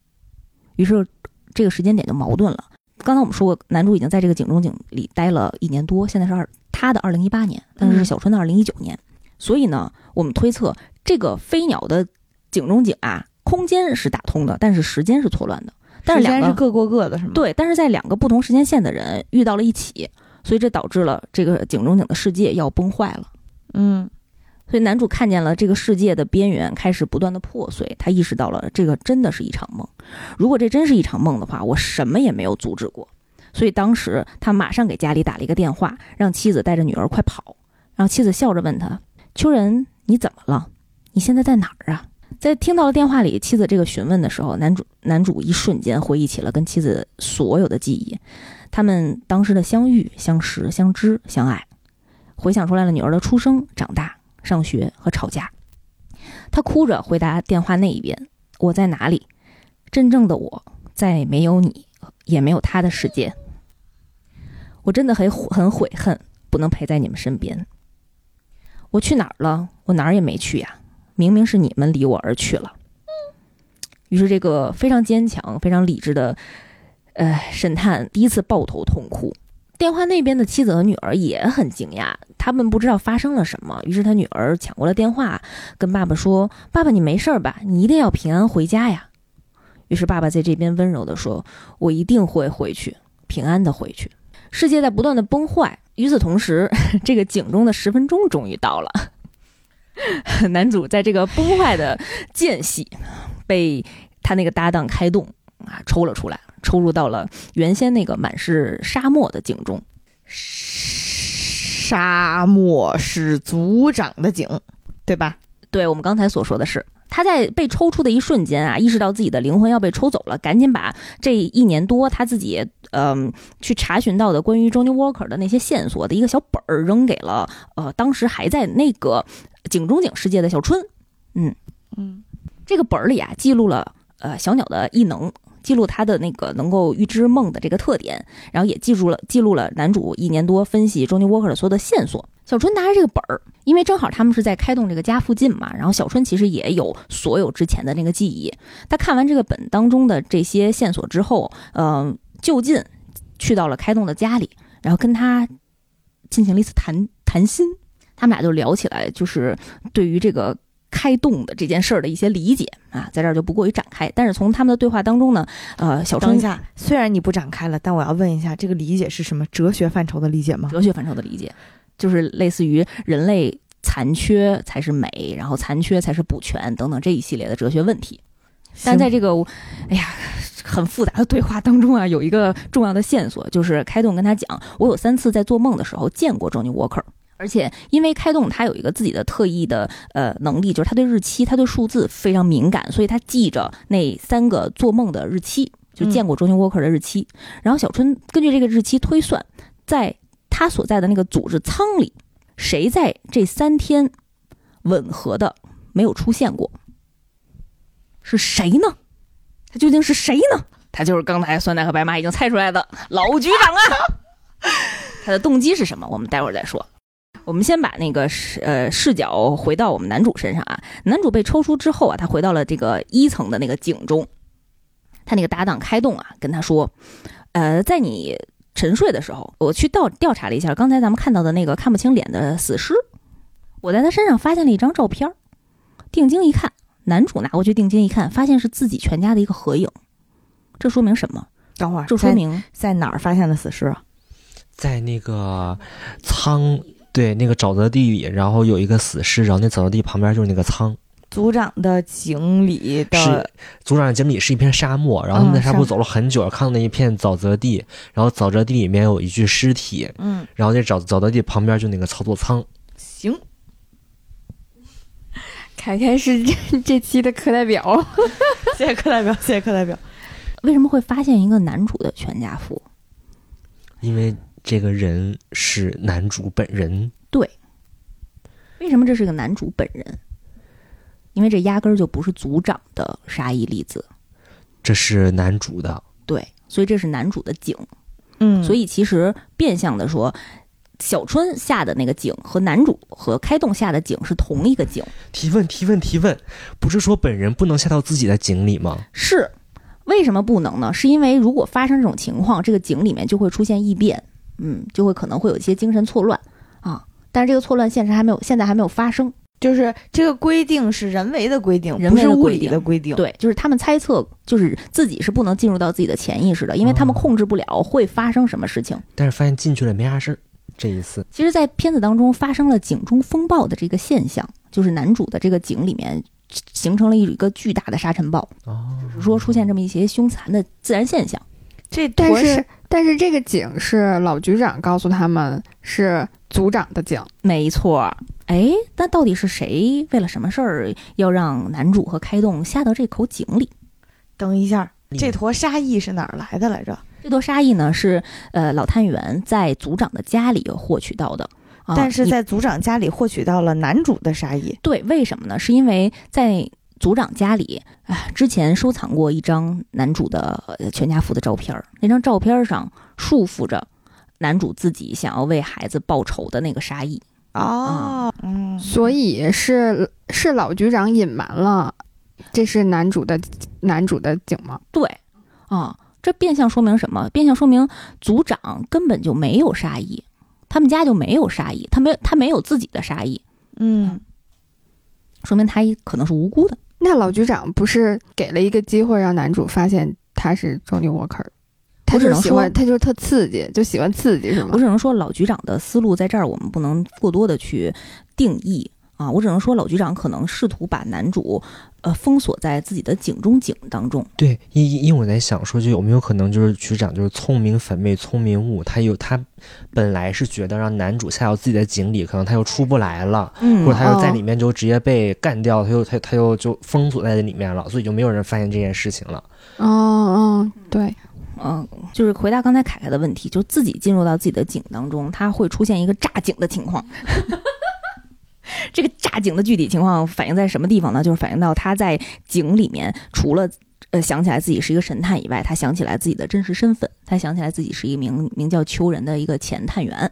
于是这个时间点就矛盾了。刚才我们说过，男主已经在这个井中井里待了一年多，现在是二他的二零一八年，但是是小春的二零一九年，所以呢，我们推测这个飞鸟的井中井啊，空间是打通的，但是时间是错乱的。但是两个时间是各过各的，是吗？，对，但是在两个不同时间线的人遇到了一起，所以这导致了这个井中井的世界要崩坏了。嗯所以男主看见了这个世界的边缘开始不断的破碎，他意识到了这个真的是一场梦。如果这真是一场梦的话，我什么也没有阻止过。所以当时他马上给家里打了一个电话，让妻子带着女儿快跑。然后妻子笑着问他：“秋人，你怎么了？你现在在哪儿啊？”在听到了电话里妻子这个询问的时候，男主男主一瞬间回忆起了跟妻子所有的记忆，他们当时的相遇、相识、相知、相爱，回想出来了女儿的出生、长大。上学和吵架，他哭着回答电话那一边：“我在哪里？真正的我在没有你，也没有他的世界。我真的很很悔恨，不能陪在你们身边。我去哪儿了？我哪儿也没去呀！明明是你们离我而去了。”于是，这个非常坚强、非常理智的呃神探第一次抱头痛哭。电话那边的妻子和女儿也很惊讶，他们不知道发生了什么。于是他女儿抢过了电话，跟爸爸说：“爸爸，你没事吧？你一定要平安回家呀。”于是爸爸在这边温柔地说：“我一定会回去，平安的回去。”世界在不断的崩坏，与此同时，这个井中的十分钟终于到了。男主在这个崩坏的间隙，被他那个搭档开动啊抽了出来。抽入到了原先那个满是沙漠的井中，沙漠是族长的井，对吧？对我们刚才所说的是，他在被抽出的一瞬间啊，意识到自己的灵魂要被抽走了，赶紧把这一年多他自己嗯、呃、去查询到的关于 Johnny Walker 的那些线索的一个小本儿扔给了呃当时还在那个井中井世界的小春。嗯嗯，这个本儿里啊记录了呃小鸟的异能。记录他的那个能够预知梦的这个特点，然后也记住了记录了男主一年多分析 Johnny Walker 的所有的线索。小春拿着这个本儿，因为正好他们是在开动这个家附近嘛，然后小春其实也有所有之前的那个记忆。他看完这个本当中的这些线索之后，嗯、呃，就近去到了开动的家里，然后跟他进行了一次谈谈心。他们俩就聊起来，就是对于这个。开洞的这件事儿的一些理解啊，在这儿就不过于展开。但是从他们的对话当中呢，呃，小春一下，虽然你不展开了，但我要问一下，这个理解是什么？哲学范畴的理解吗？哲学范畴的理解，就是类似于人类残缺才是美，然后残缺才是补全等等这一系列的哲学问题。但在这个，哎呀，很复杂的对话当中啊，有一个重要的线索，就是开动跟他讲，我有三次在做梦的时候见过 Johnny Walker。而且，因为开动他有一个自己的特异的呃能力，就是他对日期、他对数字非常敏感，所以他记着那三个做梦的日期，就见过 Johnny Walker 的日期。嗯、然后小春根据这个日期推算，在他所在的那个组织舱里，谁在这三天吻合的没有出现过？是谁呢？他究竟是谁呢？他就是刚才酸奶和白马已经猜出来的老局长啊！他的动机是什么？我们待会儿再说。我们先把那个视呃视角回到我们男主身上啊。男主被抽出之后啊，他回到了这个一层的那个井中。他那个搭档开动啊，跟他说：“呃，在你沉睡的时候，我去调调查了一下刚才咱们看到的那个看不清脸的死尸，我在他身上发现了一张照片。定睛一看，男主拿过去定睛一看，发现是自己全家的一个合影。这说明什么？等会儿，这说明在，在哪儿发现的死尸啊？在那个仓。”对，那个沼泽地里，然后有一个死尸，然后那沼泽地旁边就是那个仓。组长的井里的是组长的井里是一片沙漠，然后他们在沙漠走了很久，看到那一片沼泽地，然后沼泽地里面有一具尸体，嗯，然后那沼沼泽地旁边就那个操作舱。行，凯凯是这这期的课代表，谢谢课代表，谢谢课代表。为什么会发现一个男主的全家福？因为。这个人是男主本人，对。为什么这是个男主本人？因为这压根儿就不是组长的杀意粒子，这是男主的，对，所以这是男主的井，嗯，所以其实变相的说，小春下的那个井和男主和开动下的井是同一个井。提问提问提问，不是说本人不能下到自己的井里吗？是。为什么不能呢？是因为如果发生这种情况，这个井里面就会出现异变，嗯，就会可能会有一些精神错乱啊。但是这个错乱现实还没有，现在还没有发生。就是这个规定是人为的规定，人为的不是物理规定的规定。，对，就是他们猜测，就是自己是不能进入到自己的潜意识的，因为他们哦控制不了会发生什么事情。但是发现进去了没啥事儿，这一次其实，在片子当中发生了井中风暴的这个现象，就是男主的这个井里面形成了一个巨大的沙尘暴，哦，就是说出现这么一些凶残的自然现象。这但是但是这个井是老局长告诉他们是组长的井，没错儿，哎，那到底是谁为了什么事儿要让男主和开动下到这口井里？等一下，嗯这坨沙溢是哪儿来的来着？这坨沙溢呢是呃老探员在组长的家里获取到的，啊、但是在组长家里获取到了男主的沙溢。对，为什么呢？是因为在组长家里啊，之前收藏过一张男主的呃全家福的照片儿，那张照片上束缚着男主自己想要为孩子报仇的那个杀意。哦，嗯，所以是是老局长隐瞒了，这是男主的男主的景吗？对，啊，这变相说明什么？变相说明组长根本就没有杀意，他们家就没有杀意，他没有他没有自己的杀意，嗯，说明他可能是无辜的。那老局长不是给了一个机会让男主发现他是 Johnny Walker，他只能喜欢，说他就是特刺激，就喜欢刺激是吗我？只能说老局长的思路在这儿，我们不能过多的去定义啊。我只能说老局长可能试图把男主呃封锁在自己的井中井当中。对，因因因为我在想说，就有没有可能就是局长就是聪明反被聪明误，他有他本来是觉得让男主下到自己的井里，可能他又出不来了，嗯或者他又在哦里面就直接被干掉，他又他他又就封锁在这里面了，所以就没有人发现这件事情了。哦哦，对，嗯，就是回答刚才凯凯的问题，就自己进入到自己的井当中，他会出现一个炸井的情况。这个炸井的具体情况反映在什么地方呢？就是反映到他在井里面，除了呃想起来自己是一个神探以外，他想起来自己的真实身份，他想起来自己是一名名叫秋人的一个前探员。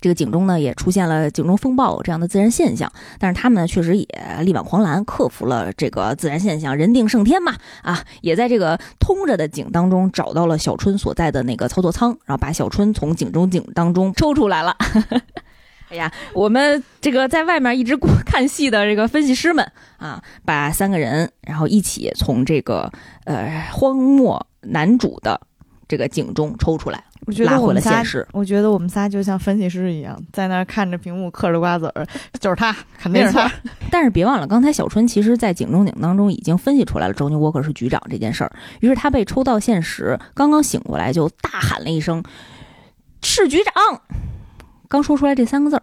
这个井中呢也出现了井中风暴这样的自然现象，但是他们呢确实也力挽狂澜，克服了这个自然现象，人定胜天嘛啊，也在这个通着的井当中找到了小春所在的那个操作舱，然后把小春从井中井当中抽出来了。哎呀，我们这个在外面一直看戏的这个分析师们啊，把三个人然后一起从这个呃荒漠男主的这个井中抽出来，我觉拉回得我们仨了现实。我觉得我们仨就像分析师一样，在那儿看着屏幕嗑着瓜子儿，就是他，肯定是他。但是别忘了，刚才小春其实在井中井当中已经分析出来了周尼沃克是局长这件事儿，于是他被抽到现实，刚刚醒过来就大喊了一声：“是局长！”刚说出来这三个字儿，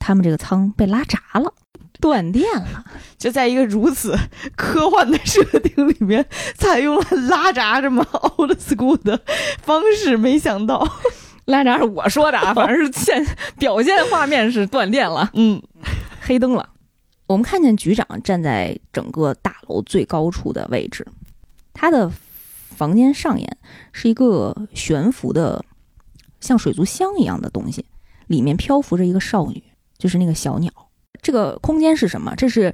他们这个舱被拉闸了，断电了。就在一个如此科幻的设定里面，采用了拉闸这么 old school 的方式，没想到，拉闸是我说的啊，反正是现表现画面是断电了，嗯，黑灯了。我们看见局长站在整个大楼最高处的位置，他的房间上沿是一个悬浮的像水族箱一样的东西，里面漂浮着一个少女，就是那个小鸟。这个空间是什么？这是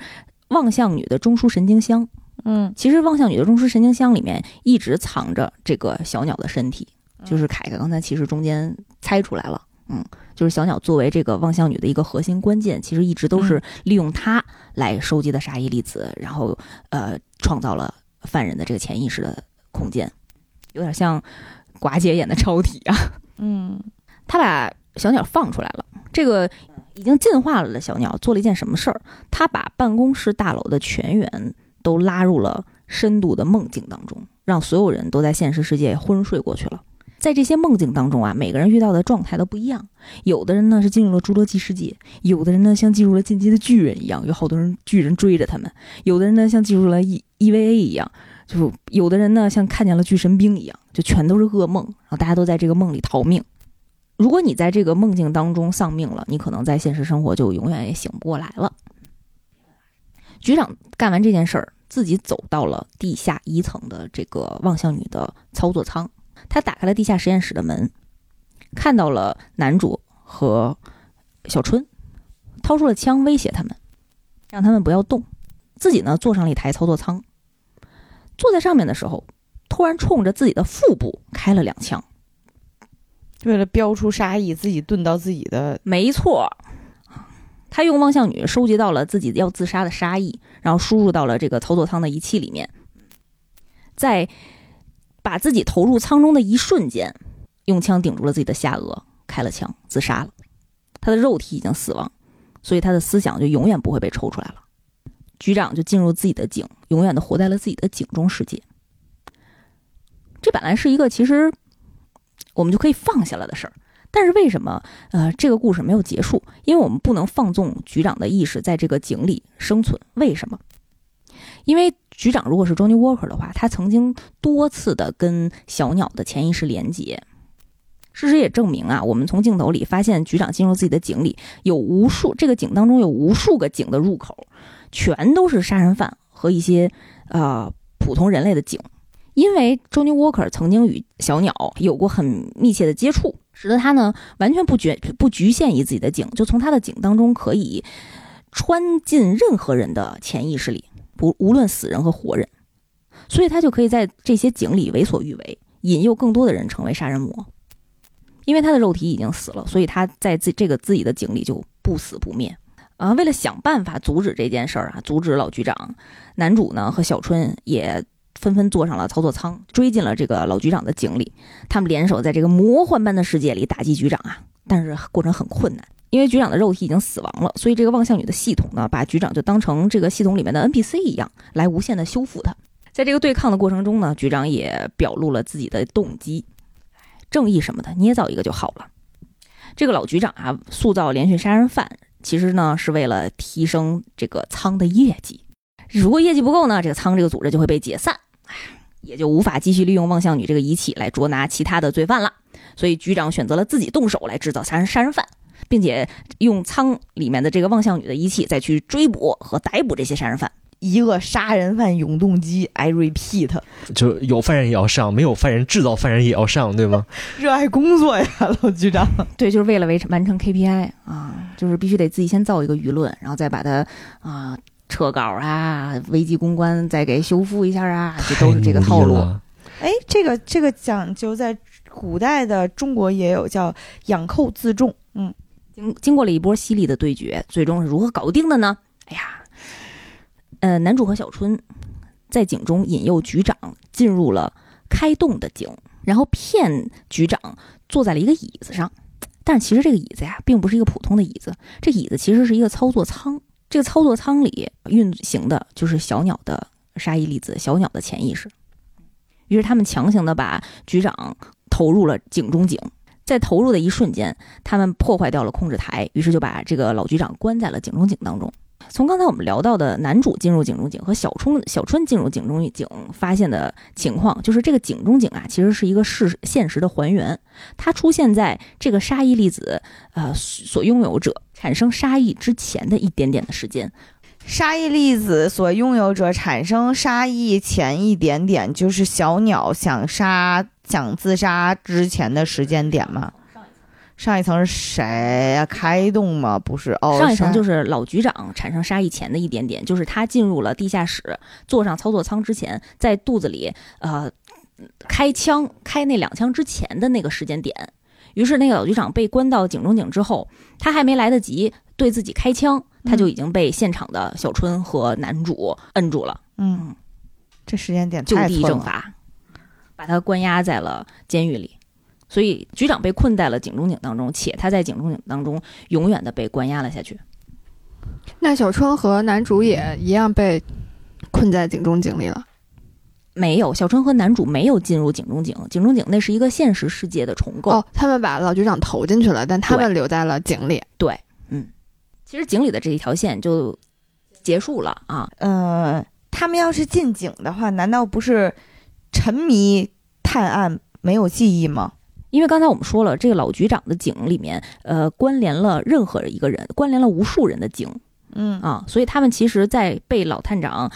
望向女的中枢神经箱。嗯，其实望向女的中枢神经箱里面一直藏着这个小鸟的身体，就是凯凯刚才其实中间猜出来了，嗯，就是小鸟作为这个望向女的一个核心关键，其实一直都是利用它来收集的沙溢粒子，然后呃创造了犯人的这个潜意识的空间，有点像寡姐演的超体啊。嗯，他把小鸟放出来了。这个已经进化了的小鸟做了一件什么事儿？他把办公室大楼的全员都拉入了深度的梦境当中，让所有人都在现实世界昏睡过去了。在这些梦境当中啊，每个人遇到的状态都不一样。有的人呢是进入了侏罗纪世界，有的人呢像进入了进击的巨人一样，有好多人巨人追着他们；有的人呢像进入了 E EVA 一样，就有的人呢像看见了巨神兵一样，就全都是噩梦，然后大家都在这个梦里逃命。如果你在这个梦境当中丧命了，你可能在现实生活就永远也醒不过来了。局长干完这件事儿，自己走到了地下一层的这个望向女的操作舱，他打开了地下实验室的门，看到了男主和小春，掏出了枪威胁他们，让他们不要动，自己呢坐上了一台操作舱，坐在上面的时候，突然冲着自己的腹部开了两枪。为了标出杀意，自己钝到自己的没错，他用望向女收集到了自己要自杀的杀意，然后输入到了这个操作舱的仪器里面，在把自己投入舱中的一瞬间，用枪顶住了自己的下颚，开了枪自杀了。他的肉体已经死亡，所以他的思想就永远不会被抽出来了。局长就进入自己的井，永远的活在了自己的井中世界。这本来是一个其实我们就可以放下了的事儿，但是为什么呃这个故事没有结束？因为我们不能放纵局长的意识在这个井里生存。为什么？因为局长如果是 Johnny Walker 的话，他曾经多次的跟小鸟的潜意识连接。事实也证明啊，我们从镜头里发现，局长进入自己的井里有无数这个井当中有无数个井的入口，全都是杀人犯和一些呃普通人类的井。因为 Johnny Walker 曾经与小鸟有过很密切的接触，使得他呢完全不局不局限于自己的井，就从他的井当中可以穿进任何人的潜意识里，不无论死人和活人，所以他就可以在这些井里为所欲为，引诱更多的人成为杀人魔。因为他的肉体已经死了，所以他在自这个自己的井里就不死不灭。啊，为了想办法阻止这件事儿啊，阻止老局长，男主呢和小春也纷纷坐上了操作舱，追进了这个老局长的井里。他们联手在这个魔幻般的世界里打击局长啊，但是过程很困难，因为局长的肉体已经死亡了，所以这个望向女的系统呢，把局长就当成这个系统里面的 NPC 一样，来无限的修复他。在这个对抗的过程中呢，局长也表露了自己的动机。正义什么的，捏造一个就好了。这个老局长啊，塑造连续杀人犯，其实呢是为了提升这个仓的业绩。如果业绩不够呢，这个仓这个组织就会被解散，也就无法继续利用望向女这个仪器来捉拿其他的罪犯了。所以局长选择了自己动手来制造杀人杀人犯，并且用仓里面的这个望向女的仪器再去追捕和逮捕这些杀人犯。一个杀人犯永动机，I repeat，就有犯人也要上，没有犯人制造犯人也要上，对吗？热爱工作呀，老局长。对，就是为了完成完成 KPI 啊，就是必须得自己先造一个舆论，然后再把它啊撤稿啊、危机公关再给修复一下啊，这都是这个套路。哎，这个这个讲究在古代的中国也有叫养寇自重。嗯，经经过了一波犀利的对决，最终是如何搞定的呢？哎呀。呃，男主和小春在井中引诱局长进入了开洞的井，然后骗局长坐在了一个椅子上。但其实这个椅子呀，并不是一个普通的椅子，这椅子其实是一个操作舱。这个操作舱里运行的就是小鸟的沙伊粒子，小鸟的潜意识。于是他们强行的把局长投入了井中井，在投入的一瞬间，他们破坏掉了控制台，于是就把这个老局长关在了井中井当中。从刚才我们聊到的男主进入井中井和小春小春进入井中井发现的情况，就是这个井中井啊，其实是一个事现实的还原。它出现在这个沙溢粒子呃所拥有者产生杀意之前的一点点的时间。沙溢粒子所拥有者产生杀意前一点点，就是小鸟想杀想自杀之前的时间点吗？上一层是谁呀？开动吗？不是哦，上一层就是老局长产生杀意前的一点点，就是他进入了地下室，坐上操作舱之前，在肚子里呃开枪开那两枪之前的那个时间点。于是那个老局长被关到井中井之后，他还没来得及对自己开枪，他就已经被现场的小春和男主摁住了。嗯，这时间点就地正法，把他关押在了监狱里。所以局长被困在了井中井当中，且他在井中井当中永远的被关押了下去。那小春和男主也一样被困在井中井里了？没有，小春和男主没有进入井中井。井中井那是一个现实世界的重构。哦，他们把老局长投进去了，但他们留在了井里。对，嗯，其实井里的这一条线就结束了啊。呃，他们要是进井的话，难道不是沉迷探案没有记忆吗？因为刚才我们说了，这个老局长的井里面，呃，关联了任何一个人，关联了无数人的井，嗯啊，所以他们其实，在被老探长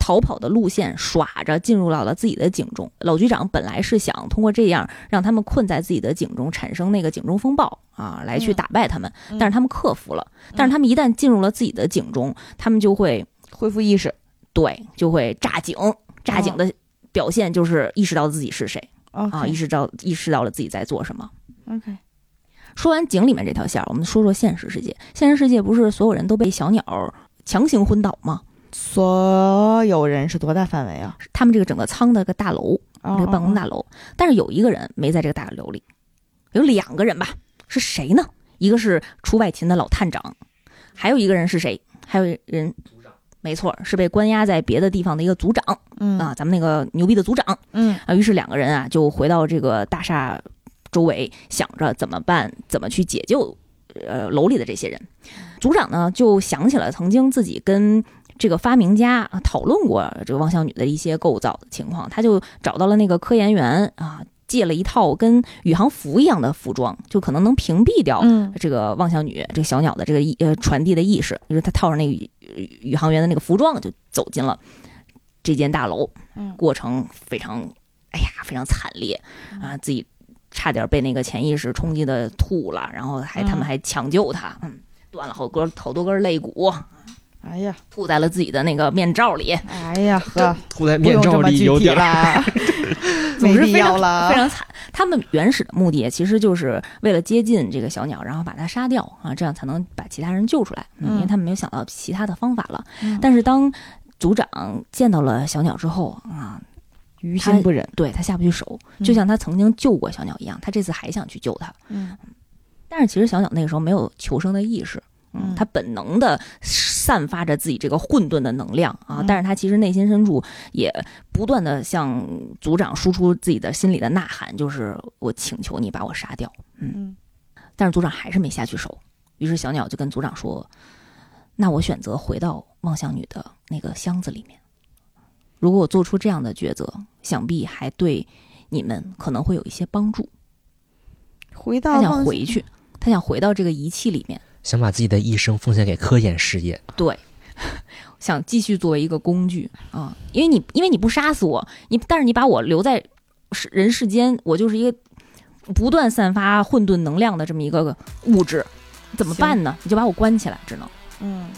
逃跑的路线耍着，进入到了自己的井中。老局长本来是想通过这样让他们困在自己的井中，产生那个井中风暴啊，来去打败他们，但是他们克服了。但是他们一旦进入了自己的井中，他们就会恢复意识，对，就会炸井，炸井的。表现就是意识到自己是谁啊，意识到意识到了自己在做什么。OK，说完井里面这条线儿，我们说说现实世界。现实世界不是所有人都被小鸟强行昏倒吗？所有人是多大范围啊？他们这个整个仓的个大楼，哦这个办公大楼，但是有一个人没在这个大楼里，有两个人吧，是谁呢？一个是出外勤的老探长，还有一个人是谁？还有一人，没错，是被关押在别的地方的一个组长嗯啊，咱们那个牛逼的组长嗯啊。于是两个人啊就回到这个大厦周围，想着怎么办，怎么去解救呃楼里的这些人。组长呢就想起了曾经自己跟这个发明家啊讨论过这个望乡女的一些构造的情况，他就找到了那个科研员啊，借了一套跟宇航服一样的服装，就可能能屏蔽掉嗯这个望乡女这个小鸟的这个意呃传递的意识，就是他套上那个宇宇宇航员的那个服装，就走进了这间大楼。嗯过程非常，哎呀，非常惨烈啊，自己差点被那个潜意识冲击的吐了，然后还他们嗯还抢救他，嗯，断了好根好多根肋骨，哎呀吐在了自己的那个面罩里，哎呀呵，吐在面罩里有点儿，总没必之非常要了，非常惨。他们原始的目的其实就是为了接近这个小鸟，然后把它杀掉啊，这样才能把其他人救出来。嗯，嗯因为他们没有想到其他的方法了。嗯但是当组长见到了小鸟之后啊，于心不忍。对他下不去手，嗯就像他曾经救过小鸟一样，他这次还想去救它。嗯但是其实小鸟那个时候没有求生的意识，嗯他本能的散发着自己这个混沌的能量啊，嗯但是他其实内心深处也不断的向组长输出自己的心里的呐喊，就是我请求你把我杀掉。嗯但是组长还是没下去手，于是小鸟就跟组长说：“那我选择回到望向女的那个箱子里面。如果我做出这样的抉择，想必还对你们可能会有一些帮助。”回到他想回去，他想回到这个仪器里面，想把自己的一生奉献给科研事业。对，想继续作为一个工具啊，因为你因为你不杀死我，你但是你把我留在世人世间，我就是一个不断散发混沌能量的这么一个物质，怎么办呢？你就把我关起来，只能。嗯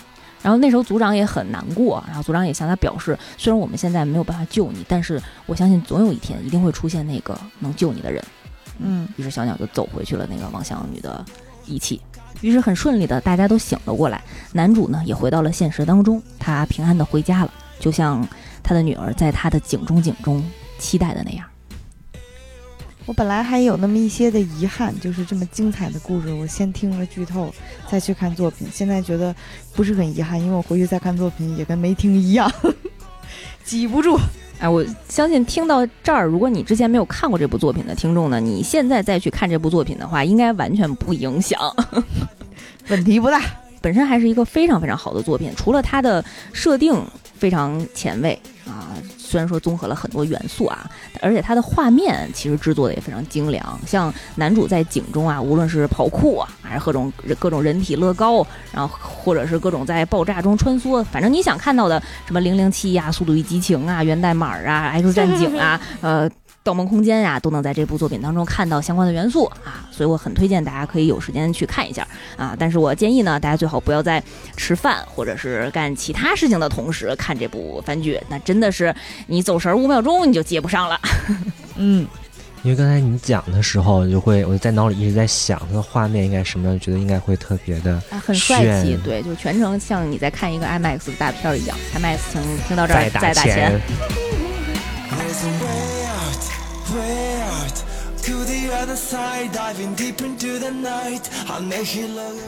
然后那时候组长也很难过，然后组长也向他表示，虽然我们现在没有办法救你，但是我相信总有一天一定会出现那个能救你的人。嗯于是小鸟就走回去了那个望乡女的仪器。于是很顺利的，大家都醒了过来，男主呢也回到了现实当中，他平安的回家了，就像他的女儿在他的井中井中期待的那样。我本来还有那么一些的遗憾，就是这么精彩的故事，我先听了剧透，再去看作品。现在觉得不是很遗憾，因为我回去再看作品也跟没听一样，挤不住。哎，我相信听到这儿，如果你之前没有看过这部作品的听众呢，你现在再去看这部作品的话，应该完全不影响。问题不大。本身还是一个非常非常好的作品，除了它的设定非常前卫啊，虽然说综合了很多元素啊，而且它的画面其实制作的也非常精良。像男主在井中啊，无论是跑酷啊，还是各种各种人体乐高，然后或者是各种在爆炸中穿梭，反正你想看到的什么零零七呀、速度与激情啊、源代码啊、X 战警啊，呃。盗梦空间呀、都能在这部作品当中看到相关的元素啊，所以我很推荐大家可以有时间去看一下啊。但是我建议呢，大家最好不要在吃饭或者是干其他事情的同时看这部番剧，那真的是你走神儿五秒钟你就接不上了。嗯，因为刚才你讲的时候，就会我在脑里一直在想它的画面应该什么样，觉得应该会特别的啊，很帅气，对，就全程像你在看一个 IMAX 的大片一样。IMAX，请听到这儿再再打钱。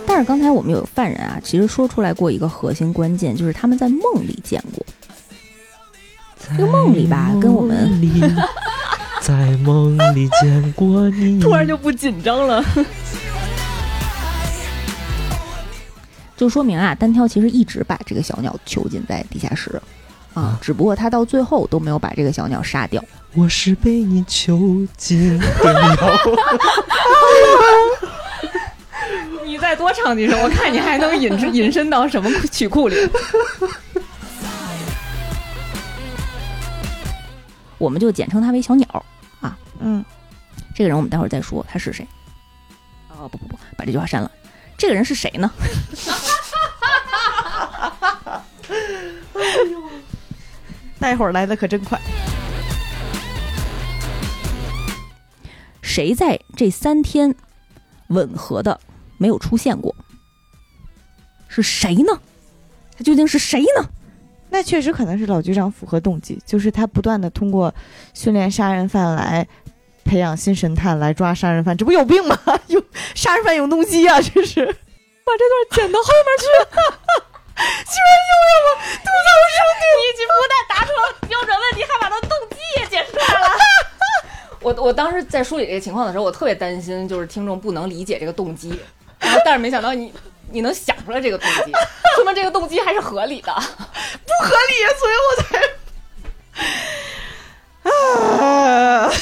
但是刚才我们有犯人啊，其实说出来过一个核心关键，就是他们在梦里见过。这个梦里吧跟我们 在梦里见过你，突然就不紧张了。就说明啊，单挑其实一直把这个小鸟囚禁在地下室，啊啊，只不过他到最后都没有把这个小鸟杀掉。我是被你囚禁的鸟。你再多唱几首，我看你还能引申引申到什么曲库里。我们就简称他为小鸟啊。嗯，这个人我们待会儿再说他是谁。哦不不不，把这句话删了。这个人是谁呢？那会儿来的可真快。谁在这三天吻合的没有出现过？是谁呢？他究竟是谁呢？那确实可能是老局长符合动机，就是他不断的通过训练杀人犯来培养新神探来抓杀人犯，这不有病吗？有杀人犯有动机啊！这是把这段剪到后面去，居然又让我吐槽说你已经不但答出了标准问题，还把他动机也解释出来了。我我当时在梳理这个情况的时候，我特别担心就是听众不能理解这个动机，然后但是没想到你你能想出来这个动机，说明这个动机还是合理的，不合理，所以我才 啊。